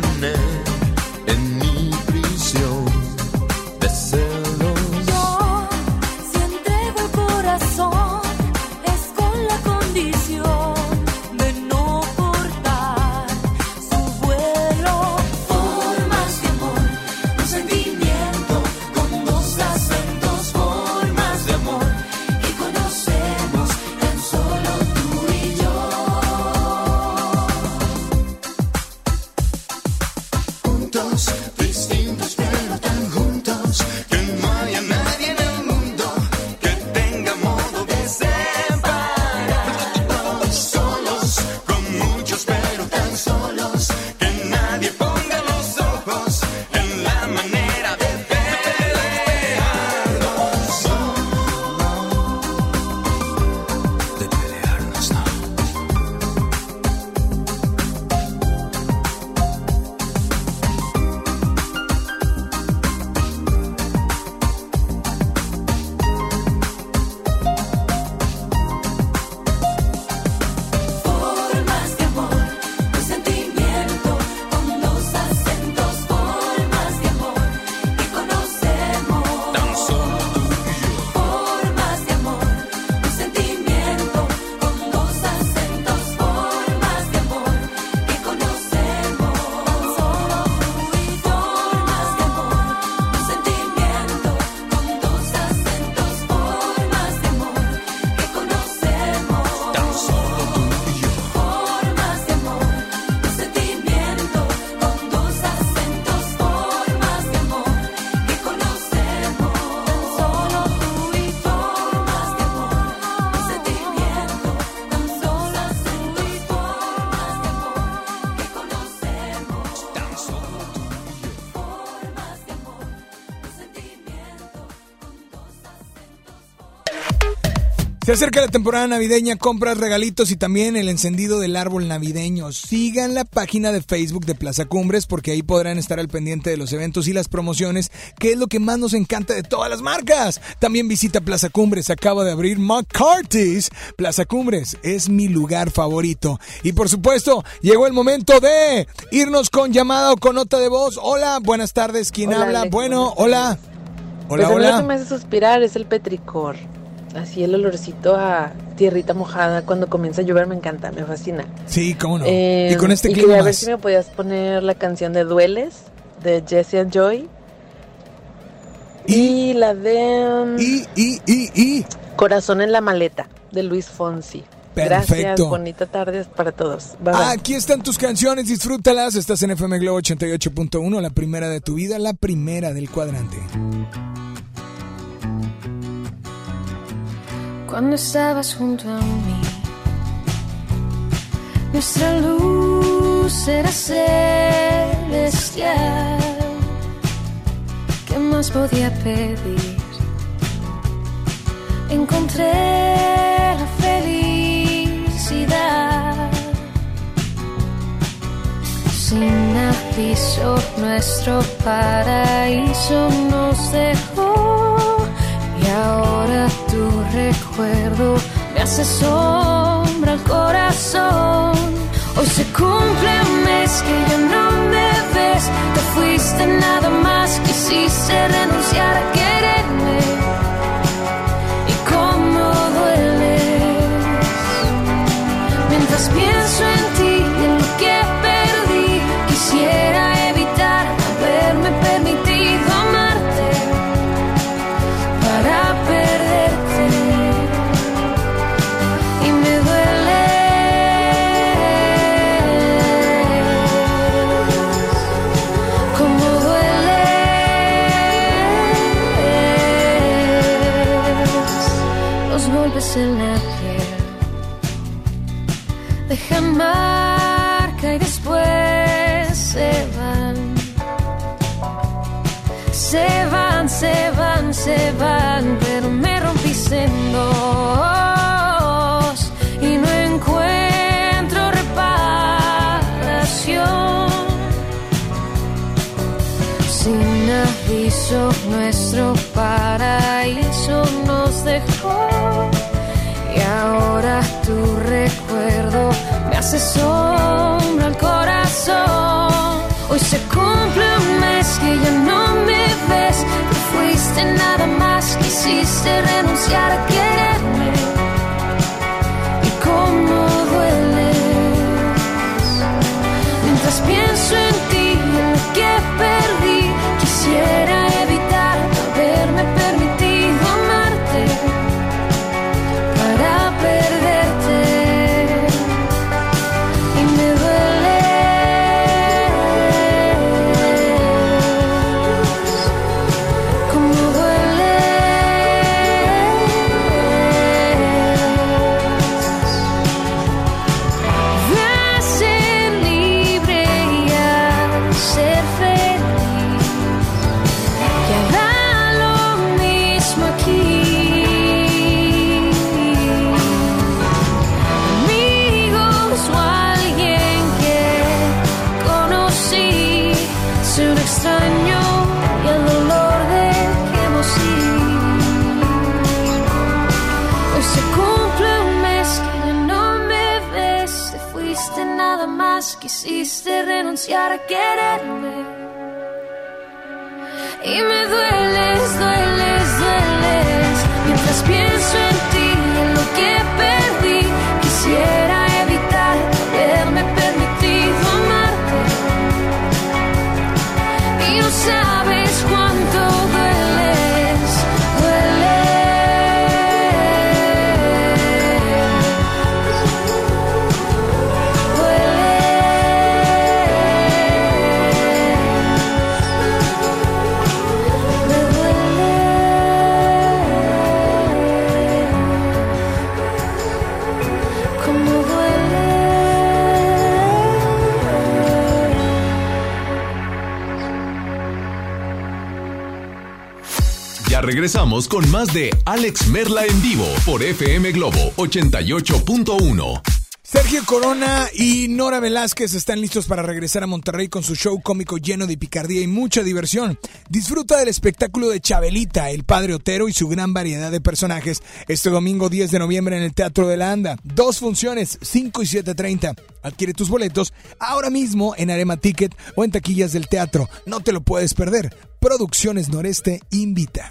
Quiero Se acerca la temporada navideña, compras regalitos y también el encendido del árbol navideño. Sigan la página de Facebook de Plaza Cumbres porque ahí podrán estar al pendiente de los eventos y las promociones, que es lo que más nos encanta de todas las marcas. También visita Plaza Cumbres, acaba de abrir McCarthy's. Plaza Cumbres es mi lugar favorito. Y por supuesto, llegó el momento de irnos con llamada o con nota de voz. Hola, buenas tardes, ¿quién Hola, habla? Alex, bueno, buenas hola. Pues Hola, lo que hola. me hace suspirar es el petricor. Así el olorcito a tierrita mojada cuando comienza a llover me encanta, me fascina. Sí, cómo no. Eh, y con este y clima quería ver si me podías poner la canción de Dueles de Jesse and Joy. Y, la de um, y, y, y, Corazón en la maleta de Luis Fonsi. Gracias, Perfecto. bonita tarde para todos. Bye, bye. Aquí están tus canciones, disfrútalas. Estás en FM Globo 88.1, la primera de tu vida, la primera del cuadrante. Cuando estabas junto a mí, nuestra luz era celestial. ¿Qué más podía pedir? Encontré la felicidad. Sin aviso, nuestro paraíso nos dejó. Y ahora tu recuerdo me hace sombra al corazón. Hoy se cumple un mes que ya no me ves. Te fuiste nada más, quisiste renunciar en la piel dejan marca y después se van. Se van, se van, se van, pero me rompís en dos y no encuentro reparación. Sin aviso, nuestro hace sombra al corazón. Hoy se cumple un mes que ya no me ves. Te fuiste nada más, quisiste renunciar a quererme. Renunciar a regresamos con más de Alex Merla en vivo por FM Globo 88.1. Sergio Corona y Nora Velázquez están listos para regresar a Monterrey con su show cómico lleno de picardía y mucha diversión. Disfruta del espectáculo de Chabelita, el padre Otero y su gran variedad de personajes este domingo 10 de noviembre en el Teatro de la Anda. Dos funciones, 5 y 7.30. Adquiere tus boletos ahora mismo en Arema Ticket o en taquillas del teatro. No te lo puedes perder. Producciones Noreste invita.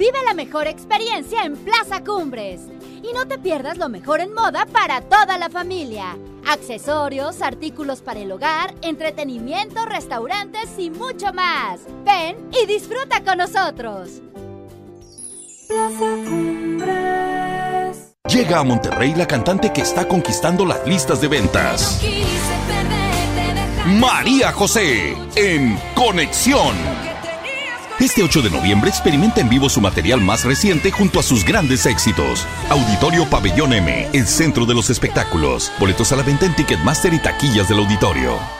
Vive la mejor experiencia en Plaza Cumbres. Y no te pierdas lo mejor en moda para toda la familia. Accesorios, artículos para el hogar, entretenimiento, restaurantes y mucho más. Ven y disfruta con nosotros. Plaza Cumbres. Llega a Monterrey la cantante que está conquistando las listas de ventas. Quise perderte, dejar María José en Conexión. Este 8 de noviembre experimenta en vivo su material más reciente junto a sus grandes éxitos. Auditorio Pabellón M, el centro de los espectáculos. Boletos a la venta en Ticketmaster y taquillas del auditorio.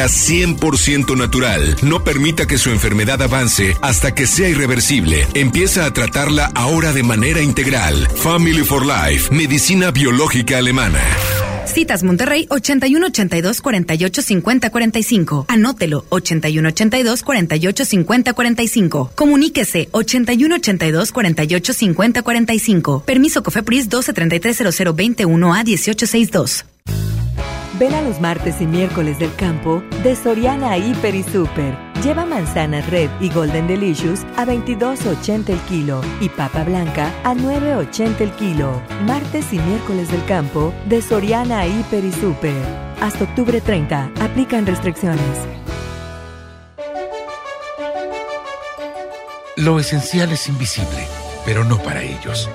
100% natural. No permita que su enfermedad avance hasta que sea irreversible. Empieza a tratarla ahora de manera integral. Family for Life, medicina biológica alemana. Citas Monterrey 81 82 48 50 45. Anótelo 81 82 48 50 45. Comuníquese 81 82 48 50 45. Permiso Cofepris 12 33 00 21 a 18 62. Ven a los martes y miércoles del campo de Soriana Hiper y Super. Lleva manzana red y golden delicious a 22.80 el kilo y papa blanca a 9.80 el kilo. Martes y miércoles del campo de Soriana Hiper y Super. Hasta octubre 30. Aplican restricciones. Lo esencial es invisible, pero no para ellos.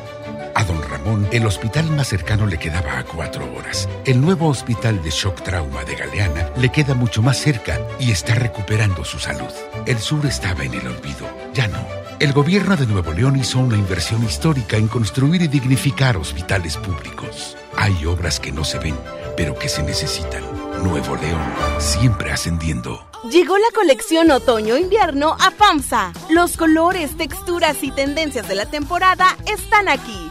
A don Ramón, el hospital más cercano le quedaba a cuatro horas. El nuevo hospital de shock trauma de Galeana le queda mucho más cerca y está recuperando su salud. El sur estaba en el olvido, ya no. El gobierno de Nuevo León hizo una inversión histórica en construir y dignificar hospitales públicos. Hay obras que no se ven, pero que se necesitan. Nuevo León, siempre ascendiendo. Llegó la colección otoño-invierno a FAMSA. Los colores, texturas y tendencias de la temporada están aquí.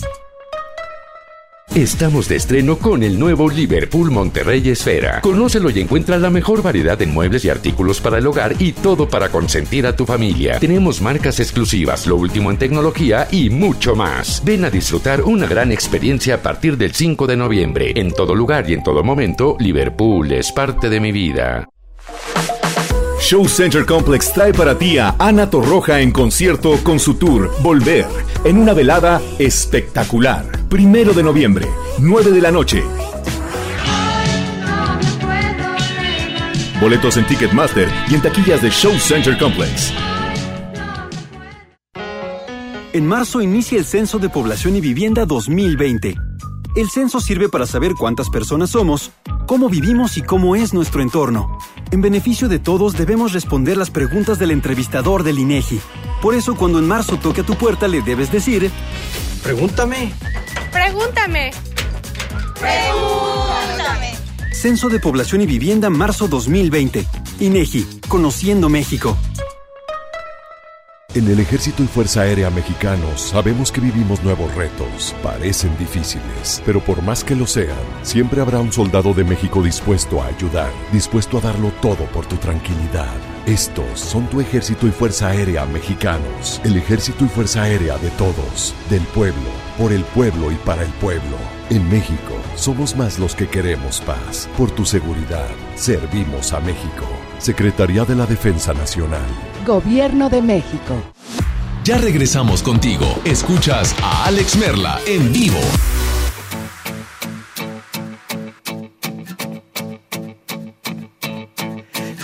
Estamos de estreno con el nuevo Liverpool Monterrey Esfera. Conócelo y encuentra la mejor variedad de muebles y artículos para el hogar y todo para consentir a tu familia. Tenemos marcas exclusivas, lo último en tecnología y mucho más. Ven a disfrutar una gran experiencia a partir del 5 de noviembre. En todo lugar y en todo momento, Liverpool es parte de mi vida. Show Center Complex trae para ti a Ana Torroja en concierto con su tour Volver, en una velada espectacular. Primero de noviembre, 9 de la noche. Boletos en Ticketmaster y en taquillas de Show Center Complex. En marzo inicia el Censo de Población y Vivienda 2020. El censo sirve para saber cuántas personas somos, cómo vivimos y cómo es nuestro entorno. En beneficio de todos debemos responder las preguntas del entrevistador del INEGI. Por eso cuando en marzo toque a tu puerta le debes decir, pregúntame. Pregúntame. Pregúntame. Censo de Población y Vivienda marzo 2020. INEGI, Conociendo México. En el Ejército y Fuerza Aérea Mexicanos sabemos que vivimos nuevos retos. Parecen difíciles, pero por más que lo sean, siempre habrá un soldado de México dispuesto a ayudar, dispuesto a darlo todo por tu tranquilidad. Estos son tu Ejército y Fuerza Aérea Mexicanos. El Ejército y Fuerza Aérea de todos, del pueblo, por el pueblo y para el pueblo. En México somos más los que queremos paz. Por tu seguridad, servimos a México. Secretaría de la Defensa Nacional. Gobierno de México. Ya regresamos contigo. Escuchas a Alex Merla en vivo.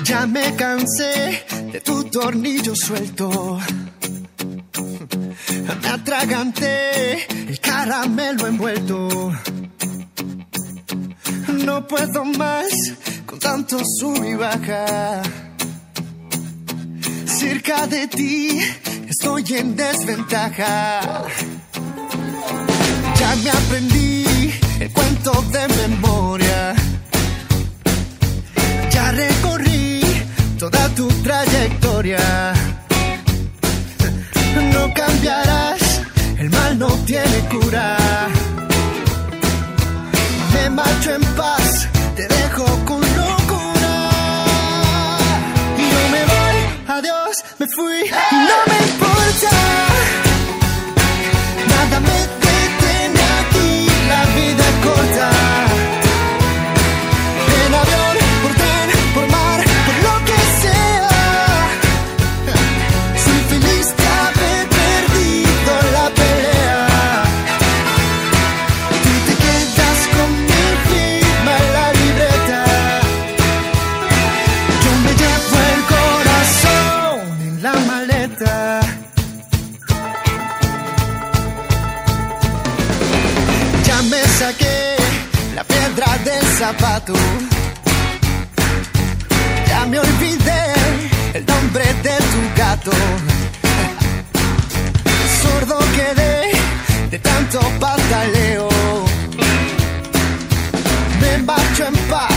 Ya me cansé de tu tornillo suelto. Me atraganté el caramelo envuelto. No puedo más con tanto sub y baja. Cerca de ti estoy en desventaja. Ya me aprendí el cuento de memoria. Ya recorrí toda tu trayectoria. No cambiarás, el mal no tiene cura. Me marcho en paz, te dejo con locura. Y yo me voy, adiós, me fui, no me importa. Ya me olvidé el nombre de tu gato. Sordo quedé de tanto pataleo. Me marcho en paz,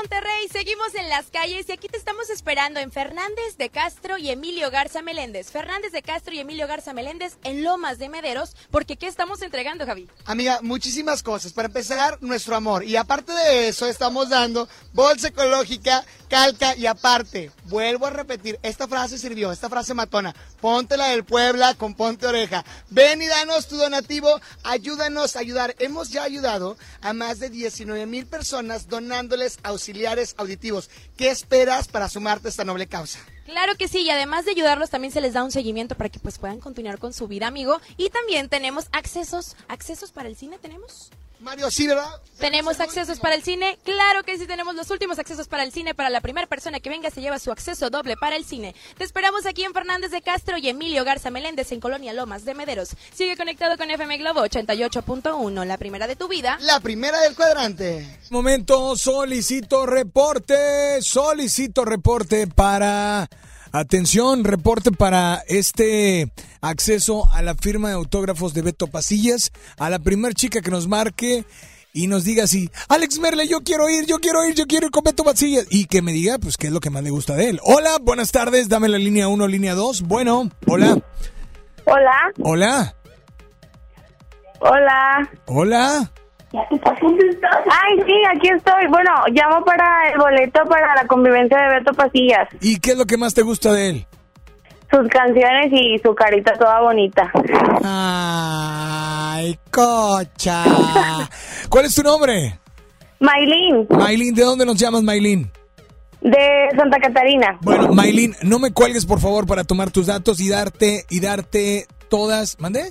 Monterrey, seguimos en las calles y aquí te estamos esperando en Fernández de Castro y Emilio Garza Meléndez. Fernández de Castro y Emilio Garza Meléndez en Lomas de Mederos, porque ¿qué estamos entregando, Javi? Amiga, muchísimas cosas. Para empezar, nuestro amor. Y aparte de eso, estamos dando bolsa ecológica, calca y aparte, vuelvo a repetir, esta frase sirvió, esta frase matona. Ponte la del Puebla con ponte oreja. Ven y danos tu donativo, ayúdanos a ayudar. Hemos ya ayudado a más de 19 mil personas donándoles auxiliares auditivos. ¿Qué esperas para sumarte a esta noble causa? Claro que sí, y además de ayudarlos también se les da un seguimiento para que pues puedan continuar con su vida, amigo. Y también tenemos accesos, accesos para el cine tenemos. Mario, sí, ¿verdad? Tenemos accesos para el cine, claro que sí tenemos los últimos accesos para el cine, para la primera persona que venga se lleva su acceso doble para el cine. Te esperamos aquí en Fernández de Castro y Emilio Garza Meléndez en Colonia Lomas de Mederos. Sigue conectado con FM Globo 88.1, la primera de tu vida. La primera del cuadrante. Momento, solicito reporte, solicito reporte para... Atención, reporte para este acceso a la firma de autógrafos de Beto Pasillas, a la primer chica que nos marque y nos diga así, Alex Merle, yo quiero ir, yo quiero ir, yo quiero ir con Beto Pasillas. Y que me diga, pues, qué es lo que más le gusta de él. Hola, buenas tardes, dame la línea 1, línea 2. Bueno, hola. Hola. Hola. Hola. Hola. Ay, sí, aquí estoy. Bueno, llamo para el boleto para la convivencia de Beto Pasillas. ¿Y qué es lo que más te gusta de él? Sus canciones y su carita toda bonita. Ay, cocha. ¿Cuál es tu nombre? Maylin. Maylin, ¿de dónde nos llamas, Maylin? De Santa Catarina. Bueno, Maylin, no me cuelgues, por favor, para tomar tus datos y darte, y darte todas, ¿mandé?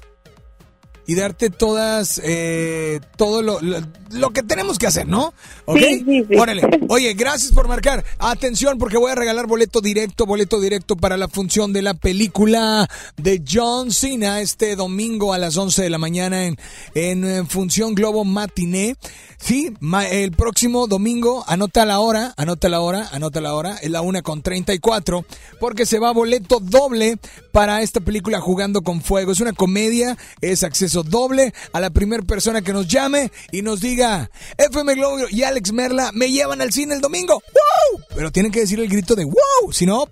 Y darte todas, eh, todo lo, lo, lo que tenemos que hacer, ¿no? ¿Ok? Sí, sí, sí. Órale. Oye, gracias por marcar. Atención, porque voy a regalar boleto directo, boleto directo para la función de la película de John Cena este domingo a las 11 de la mañana en, en, eh, función Globo Matiné. Sí, ma- el próximo domingo, anota la hora, anota la hora, anota la hora, es la una con 34, porque se va boleto doble para esta película Jugando con Fuego. Es una comedia, es acceso doble a la primera persona que nos llame y nos diga, FM Globo y Alex Merla me llevan al cine el domingo. ¡Wow! Pero tienen que decir el grito de wow, si no,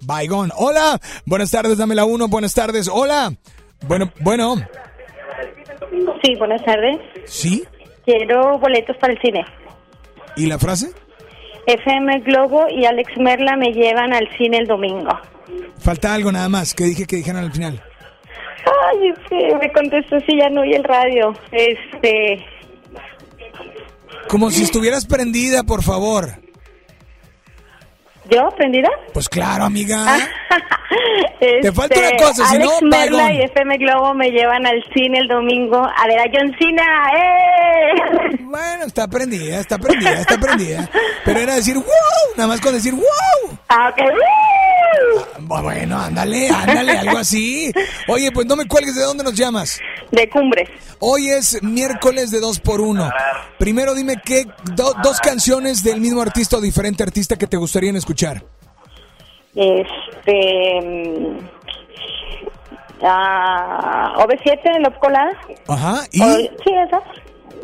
bygone. Hola, buenas tardes, dame la uno, buenas tardes, hola. Bueno, bueno, Sí, buenas tardes. ¿sí? Quiero boletos para el cine. ¿Y la frase? FM Globo y Alex Merla me llevan al cine el domingo. Falta algo nada más que dije que dijeron al final. Ay, es me contestó si ya no oí el radio. Este, Como si estuvieras prendida, por favor. ¿Yo prendida? Pues claro, amiga. Este, falta una cosa, si Alex no, Merla y FM Globo me llevan al cine el domingo a ver a John Cena. ¡Eh! Bueno, está prendida, está prendida, está prendida. Pero era decir wow, nada más con decir wow. Ah, ok. Bueno, ándale, ándale, algo así. Oye, pues no me cuelgues, ¿de dónde nos llamas? De Cumbres. Hoy es miércoles de dos por uno. Primero dime qué do- dos canciones del mismo artista o diferente artista que te gustarían escuchar. Este. ah, OV7, Love Colada. Ajá, ¿y? O- sí, esa.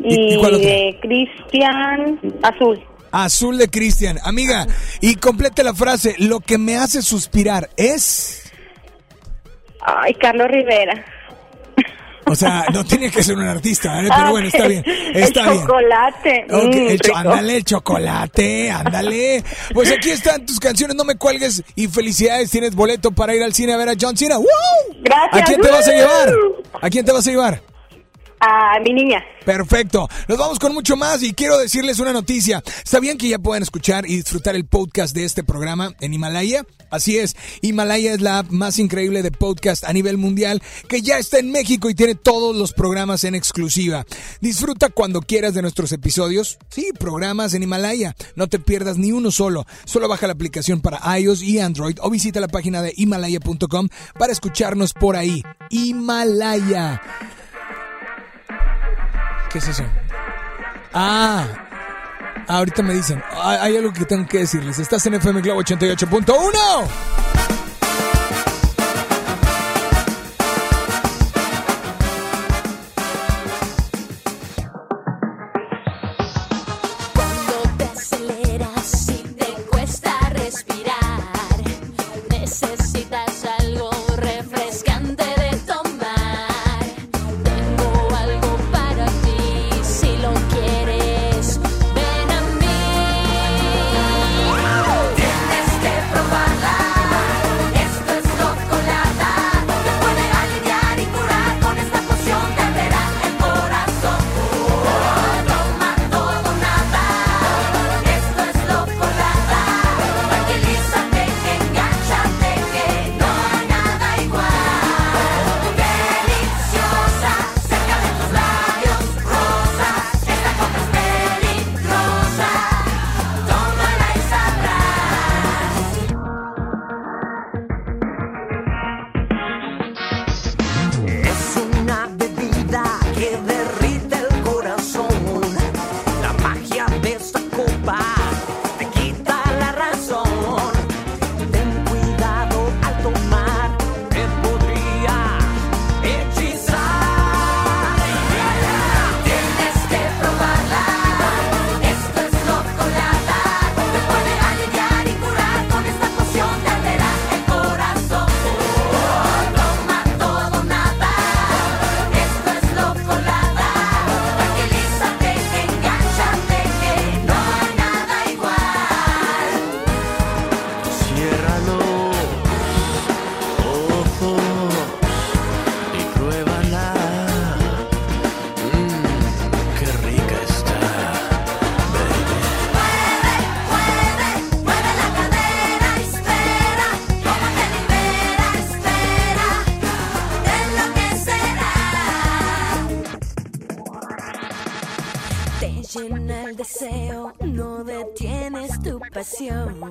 ¿Y- Y, y de Cristian Azul. Azul de Cristian. Amiga, y complete la frase, lo que me hace suspirar es... Ay, Carlos Rivera. O sea, no tiene que ser un artista, ¿eh? pero bueno, está bien, el está bien. chocolate. Ok, mm, el cho- rico. ándale, el chocolate, ándale. Pues aquí están tus canciones, no me cuelgues y felicidades, tienes boleto para ir al cine a ver a John Cena. ¡Woo! Gracias. ¿A quién te vas a llevar? ¿A quién te vas a llevar? A mi niña. Perfecto. Nos vamos con mucho más y quiero decirles una noticia. ¿Sabían que ya pueden escuchar y disfrutar el podcast de este programa en Himalaya? Así es, Himalaya es la app más increíble de podcast a nivel mundial que ya está en México y tiene todos los programas en exclusiva. Disfruta cuando quieras de nuestros episodios. Sí, programas en Himalaya. No te pierdas ni uno solo. Solo baja la aplicación para iOS y Android o visita la página de himalaya.com para escucharnos por ahí. Himalaya. ¿Qué es eso? Ah, ahorita me dicen. Hay, algo que tengo que decirles. Estás en FM Globo 88.1. tu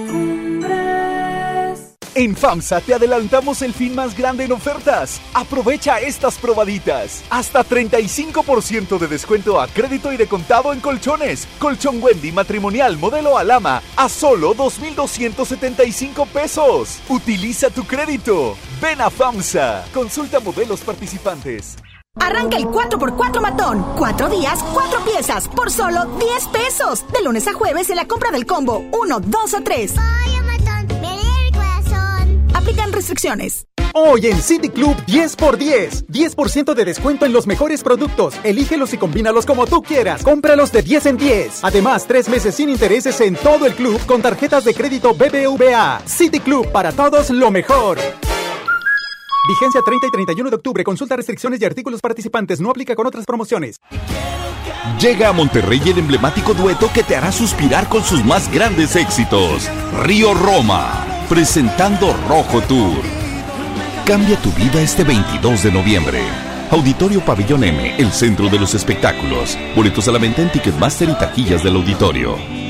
En FAMSA te adelantamos el fin más grande en ofertas. Aprovecha estas probaditas. Hasta 35% de descuento a crédito y de contado en colchones. Colchón Wendy matrimonial modelo Alama a solo 2,275 pesos. Utiliza tu crédito. Ven a FAMSA. Consulta modelos participantes. Arranca el 4x4 matón. Cuatro días, cuatro piezas, por solo 10 pesos. De lunes a jueves en la compra del combo 1, 2 o 3. Restricciones. Hoy en City Club 10 x 10. 10% de descuento en los mejores productos. Elígelos y combínalos como tú quieras. Cómpralos de 10 en 10. Además, tres meses sin intereses en todo el club con tarjetas de crédito BBVA. City Club para todos lo mejor. Vigencia 30 y 31 de octubre. Consulta restricciones y artículos participantes. No aplica con otras promociones. Llega a Monterrey el emblemático dueto que te hará suspirar con sus más grandes éxitos. Río Roma, presentando Rojo Tour. Cambia tu vida este 22 de noviembre. Auditorio Pabellón M, el centro de los espectáculos. Boletos a la venta en Ticketmaster y taquillas del auditorio.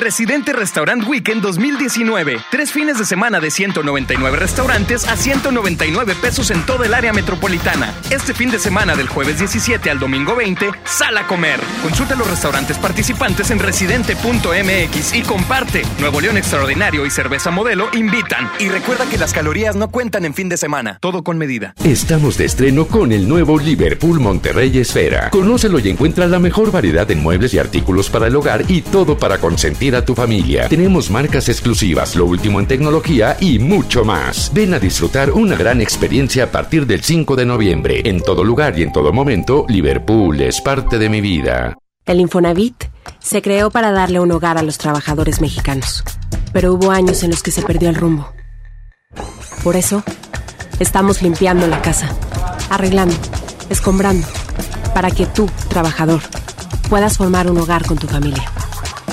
Residente Restaurant Weekend 2019. Tres fines de semana de 199 restaurantes a 199 pesos en toda el área metropolitana. Este fin de semana del jueves 17 al domingo 20, sal a comer. Consulta los restaurantes participantes en residente.mx y comparte. Nuevo León Extraordinario y Cerveza Modelo invitan. Y recuerda que las calorías no cuentan en fin de semana. Todo con medida. Estamos de estreno con el nuevo Liverpool Monterrey Esfera. Conócelo y encuentra la mejor variedad de muebles y artículos para el hogar y todo para consentir a tu familia. Tenemos marcas exclusivas, lo último en tecnología y mucho más. Ven a disfrutar una gran experiencia a partir del 5 de noviembre. En todo lugar y en todo momento, Liverpool es parte de mi vida. El Infonavit se creó para darle un hogar a los trabajadores mexicanos, pero hubo años en los que se perdió el rumbo. Por eso, estamos limpiando la casa, arreglando, escombrando, para que tú, trabajador, puedas formar un hogar con tu familia.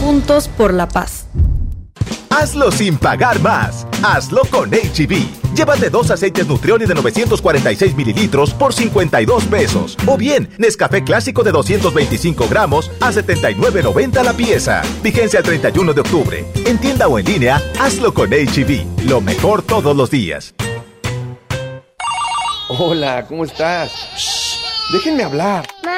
Juntos por la paz. Hazlo sin pagar más. Hazlo con HB. Llévate dos aceites Nutrioli de 946 mililitros por 52 pesos. O bien, Nescafé clásico de 225 gramos a 79.90 la pieza. Vigencia el 31 de octubre. En tienda o en línea, hazlo con HB. Lo mejor todos los días. Hola, ¿cómo estás? Déjenme hablar.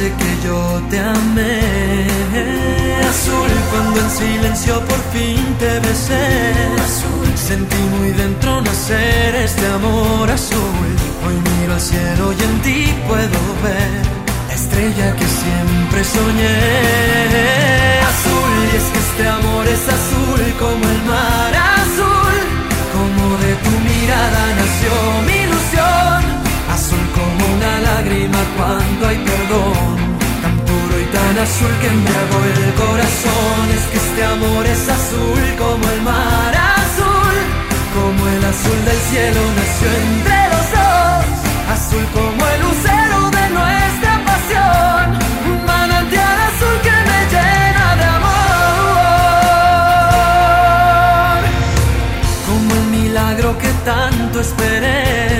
Noche que yo te amé. Azul cuando en silencio por fin te besé, azul sentí muy dentro nacer este amor azul. Hoy miro al cielo y en ti puedo ver la estrella que siempre soñé. Azul y es que este amor es azul como el mar azul, como de tu mirada nació mi ilusión, azul como una lágrima cuando hay perdón, tan puro y tan azul que embriagó el corazón, es que este amor es azul como el mar azul, como el azul del cielo nació entre los dos, azul como el lucero de nuestra pasión, un manantial azul que me llena de amor, como el milagro que tanto esperé.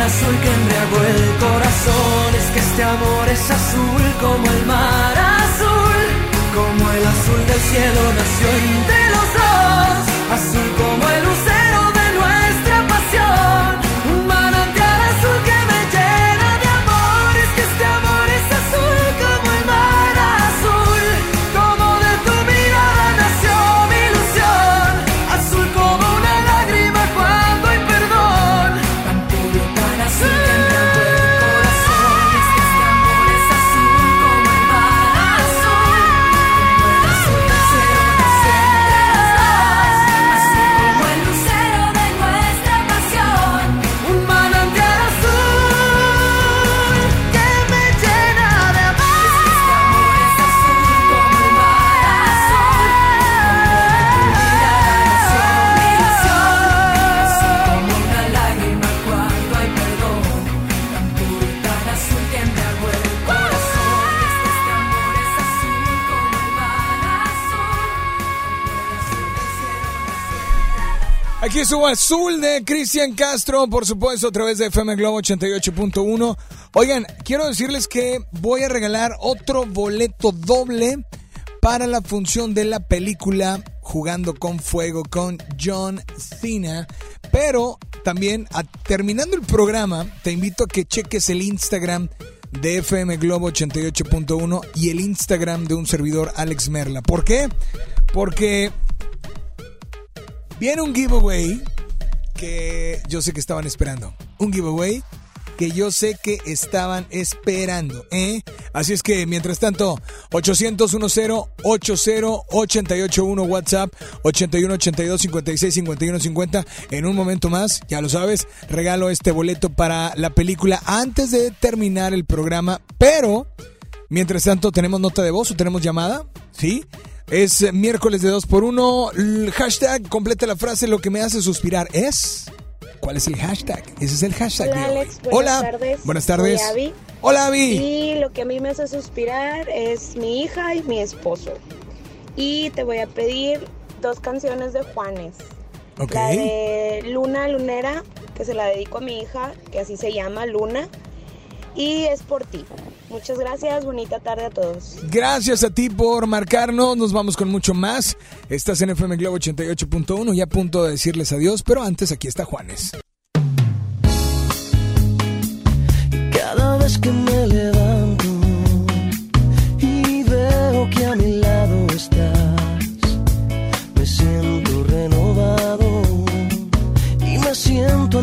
azul que embriagó el corazón. Es que este amor es azul como el mar azul, como el azul del cielo nació entre los dos, azul como el lucero Azul de Cristian Castro, por supuesto, a través de FM Globo 88.1. Oigan, quiero decirles que voy a regalar otro boleto doble para la función de la película Jugando con Fuego con John Cena. Pero también, terminando el programa, te invito a que cheques el Instagram de FM Globo 88.1 y el Instagram de un servidor Alex Merla. ¿Por qué? Porque Viene un giveaway que yo sé que estaban esperando. Un giveaway que yo sé que estaban esperando. ¿eh? Así es que, mientras tanto, 800-10-80-881 WhatsApp, 81-82-56-51-50. En un momento más, ya lo sabes, regalo este boleto para la película antes de terminar el programa. Pero, mientras tanto, ¿tenemos nota de voz o tenemos llamada? ¿Sí? Es miércoles de 2 por 1 Hashtag, completa la frase, lo que me hace suspirar es... ¿Cuál es el hashtag? Ese es el hashtag. Hola de hoy. Alex, buenas Hola. tardes. Buenas tardes. Soy Abby. Hola Abby. Y lo que a mí me hace suspirar es mi hija y mi esposo. Y te voy a pedir dos canciones de Juanes. Ok. La de Luna Lunera, que se la dedico a mi hija, que así se llama, Luna. Y es por ti. Muchas gracias, bonita tarde a todos. Gracias a ti por marcarnos. Nos vamos con mucho más. Estás en FM Globo 88.1 y a punto de decirles adiós, pero antes aquí está Juanes. Cada vez que me levanto y veo que a mi lado estás, me siento renovado y me siento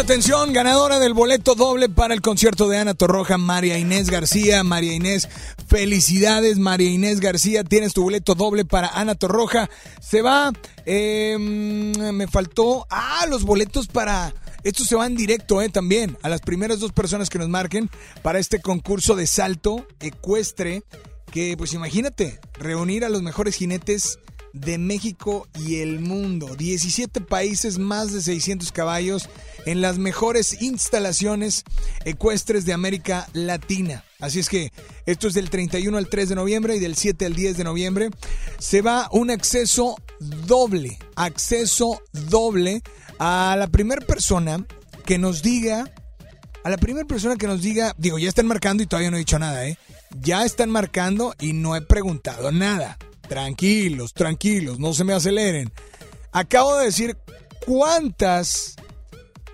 Atención, ganadora del boleto doble para el concierto de Ana Torroja, María Inés García. María Inés, felicidades, María Inés García, tienes tu boleto doble para Ana Torroja. Se va, eh, me faltó, ah, los boletos para... Estos se van directo, eh, también, a las primeras dos personas que nos marquen para este concurso de salto ecuestre, que pues imagínate, reunir a los mejores jinetes de México y el mundo. 17 países, más de 600 caballos en las mejores instalaciones ecuestres de América Latina. Así es que esto es del 31 al 3 de noviembre y del 7 al 10 de noviembre. Se va un acceso doble, acceso doble a la primera persona que nos diga A la primera persona que nos diga, digo, ya están marcando y todavía no he dicho nada, ¿eh? Ya están marcando y no he preguntado nada. Tranquilos, tranquilos, no se me aceleren. Acabo de decir cuántas,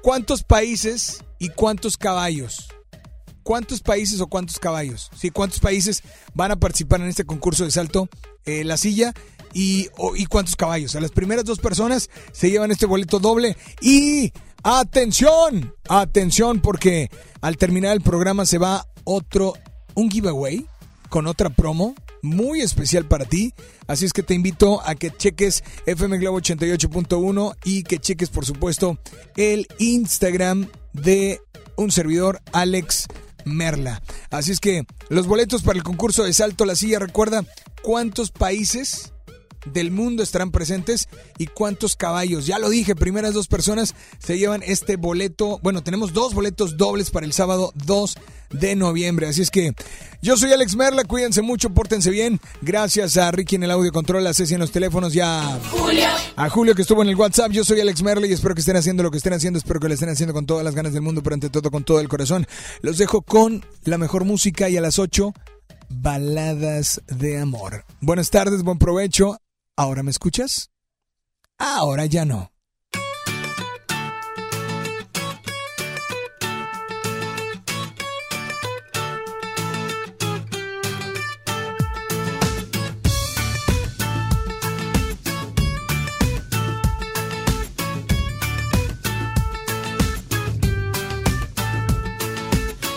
cuántos países y cuántos caballos. ¿Cuántos países o cuántos caballos? Sí, ¿cuántos países van a participar en este concurso de salto eh, la silla? Y, y cuántos caballos. A las primeras dos personas se llevan este boleto doble. Y atención, atención, porque al terminar el programa se va otro, un giveaway con otra promo muy especial para ti. Así es que te invito a que cheques FM Globo 88.1 y que cheques, por supuesto, el Instagram de un servidor, Alex Merla. Así es que los boletos para el concurso de Salto a la Silla, recuerda cuántos países del mundo estarán presentes y cuántos caballos. Ya lo dije, primeras dos personas se llevan este boleto. Bueno, tenemos dos boletos dobles para el sábado 2 de noviembre. Así es que yo soy Alex Merla, cuídense mucho, pórtense bien. Gracias a Ricky en el audio control, a Ceci en los teléfonos, ya Julio. a Julio que estuvo en el WhatsApp. Yo soy Alex Merla y espero que estén haciendo lo que estén haciendo. Espero que lo estén haciendo con todas las ganas del mundo, pero ante todo con todo el corazón. Los dejo con la mejor música y a las 8, baladas de amor. Buenas tardes, buen provecho. ¿Ahora me escuchas? Ahora ya no.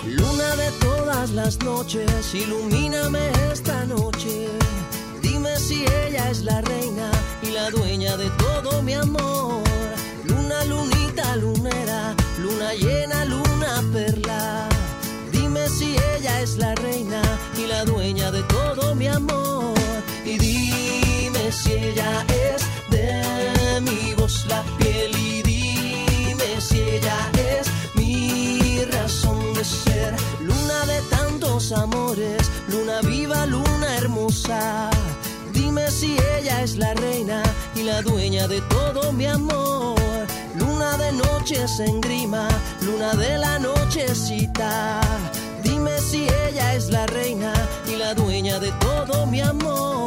Luna de todas las noches, ilumíname la reina y la dueña de todo mi amor. Luna, lunita, lunera, luna llena, luna perla. Dime si ella es la reina y la dueña de todo mi amor. Y dime si ella es de mi voz la piel. Y dime si ella es mi razón de ser. Luna de tantos amores, luna viva, luna hermosa. Si ella es la reina y la dueña de todo mi amor. Luna de noches en grima, luna de la nochecita. Dime si ella es la reina y la dueña de todo mi amor.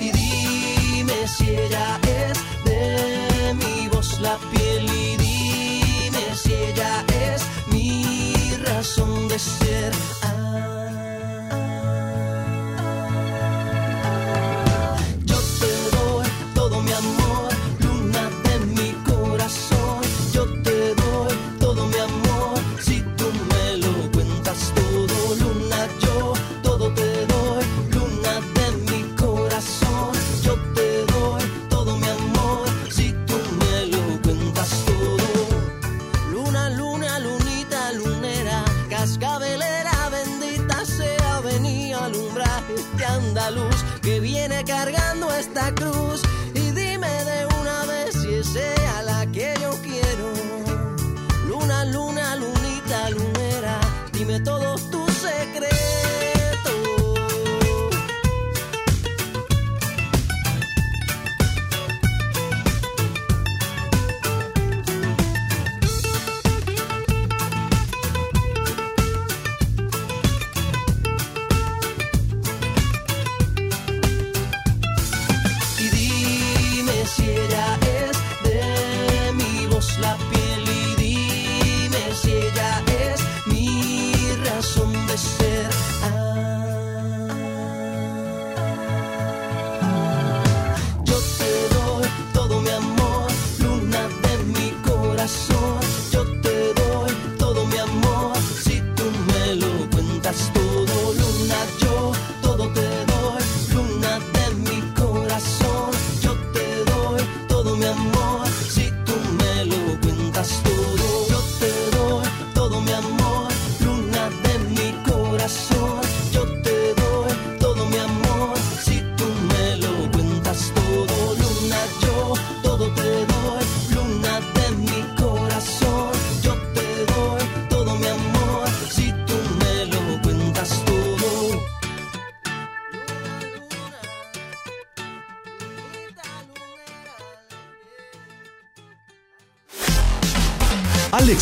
Y dime si ella es de mi voz la piel. Y dime si ella es mi razón de ser. Yo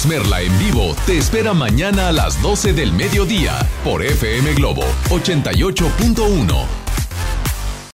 Merla en vivo te espera mañana a las 12 del mediodía por FM Globo 88.1.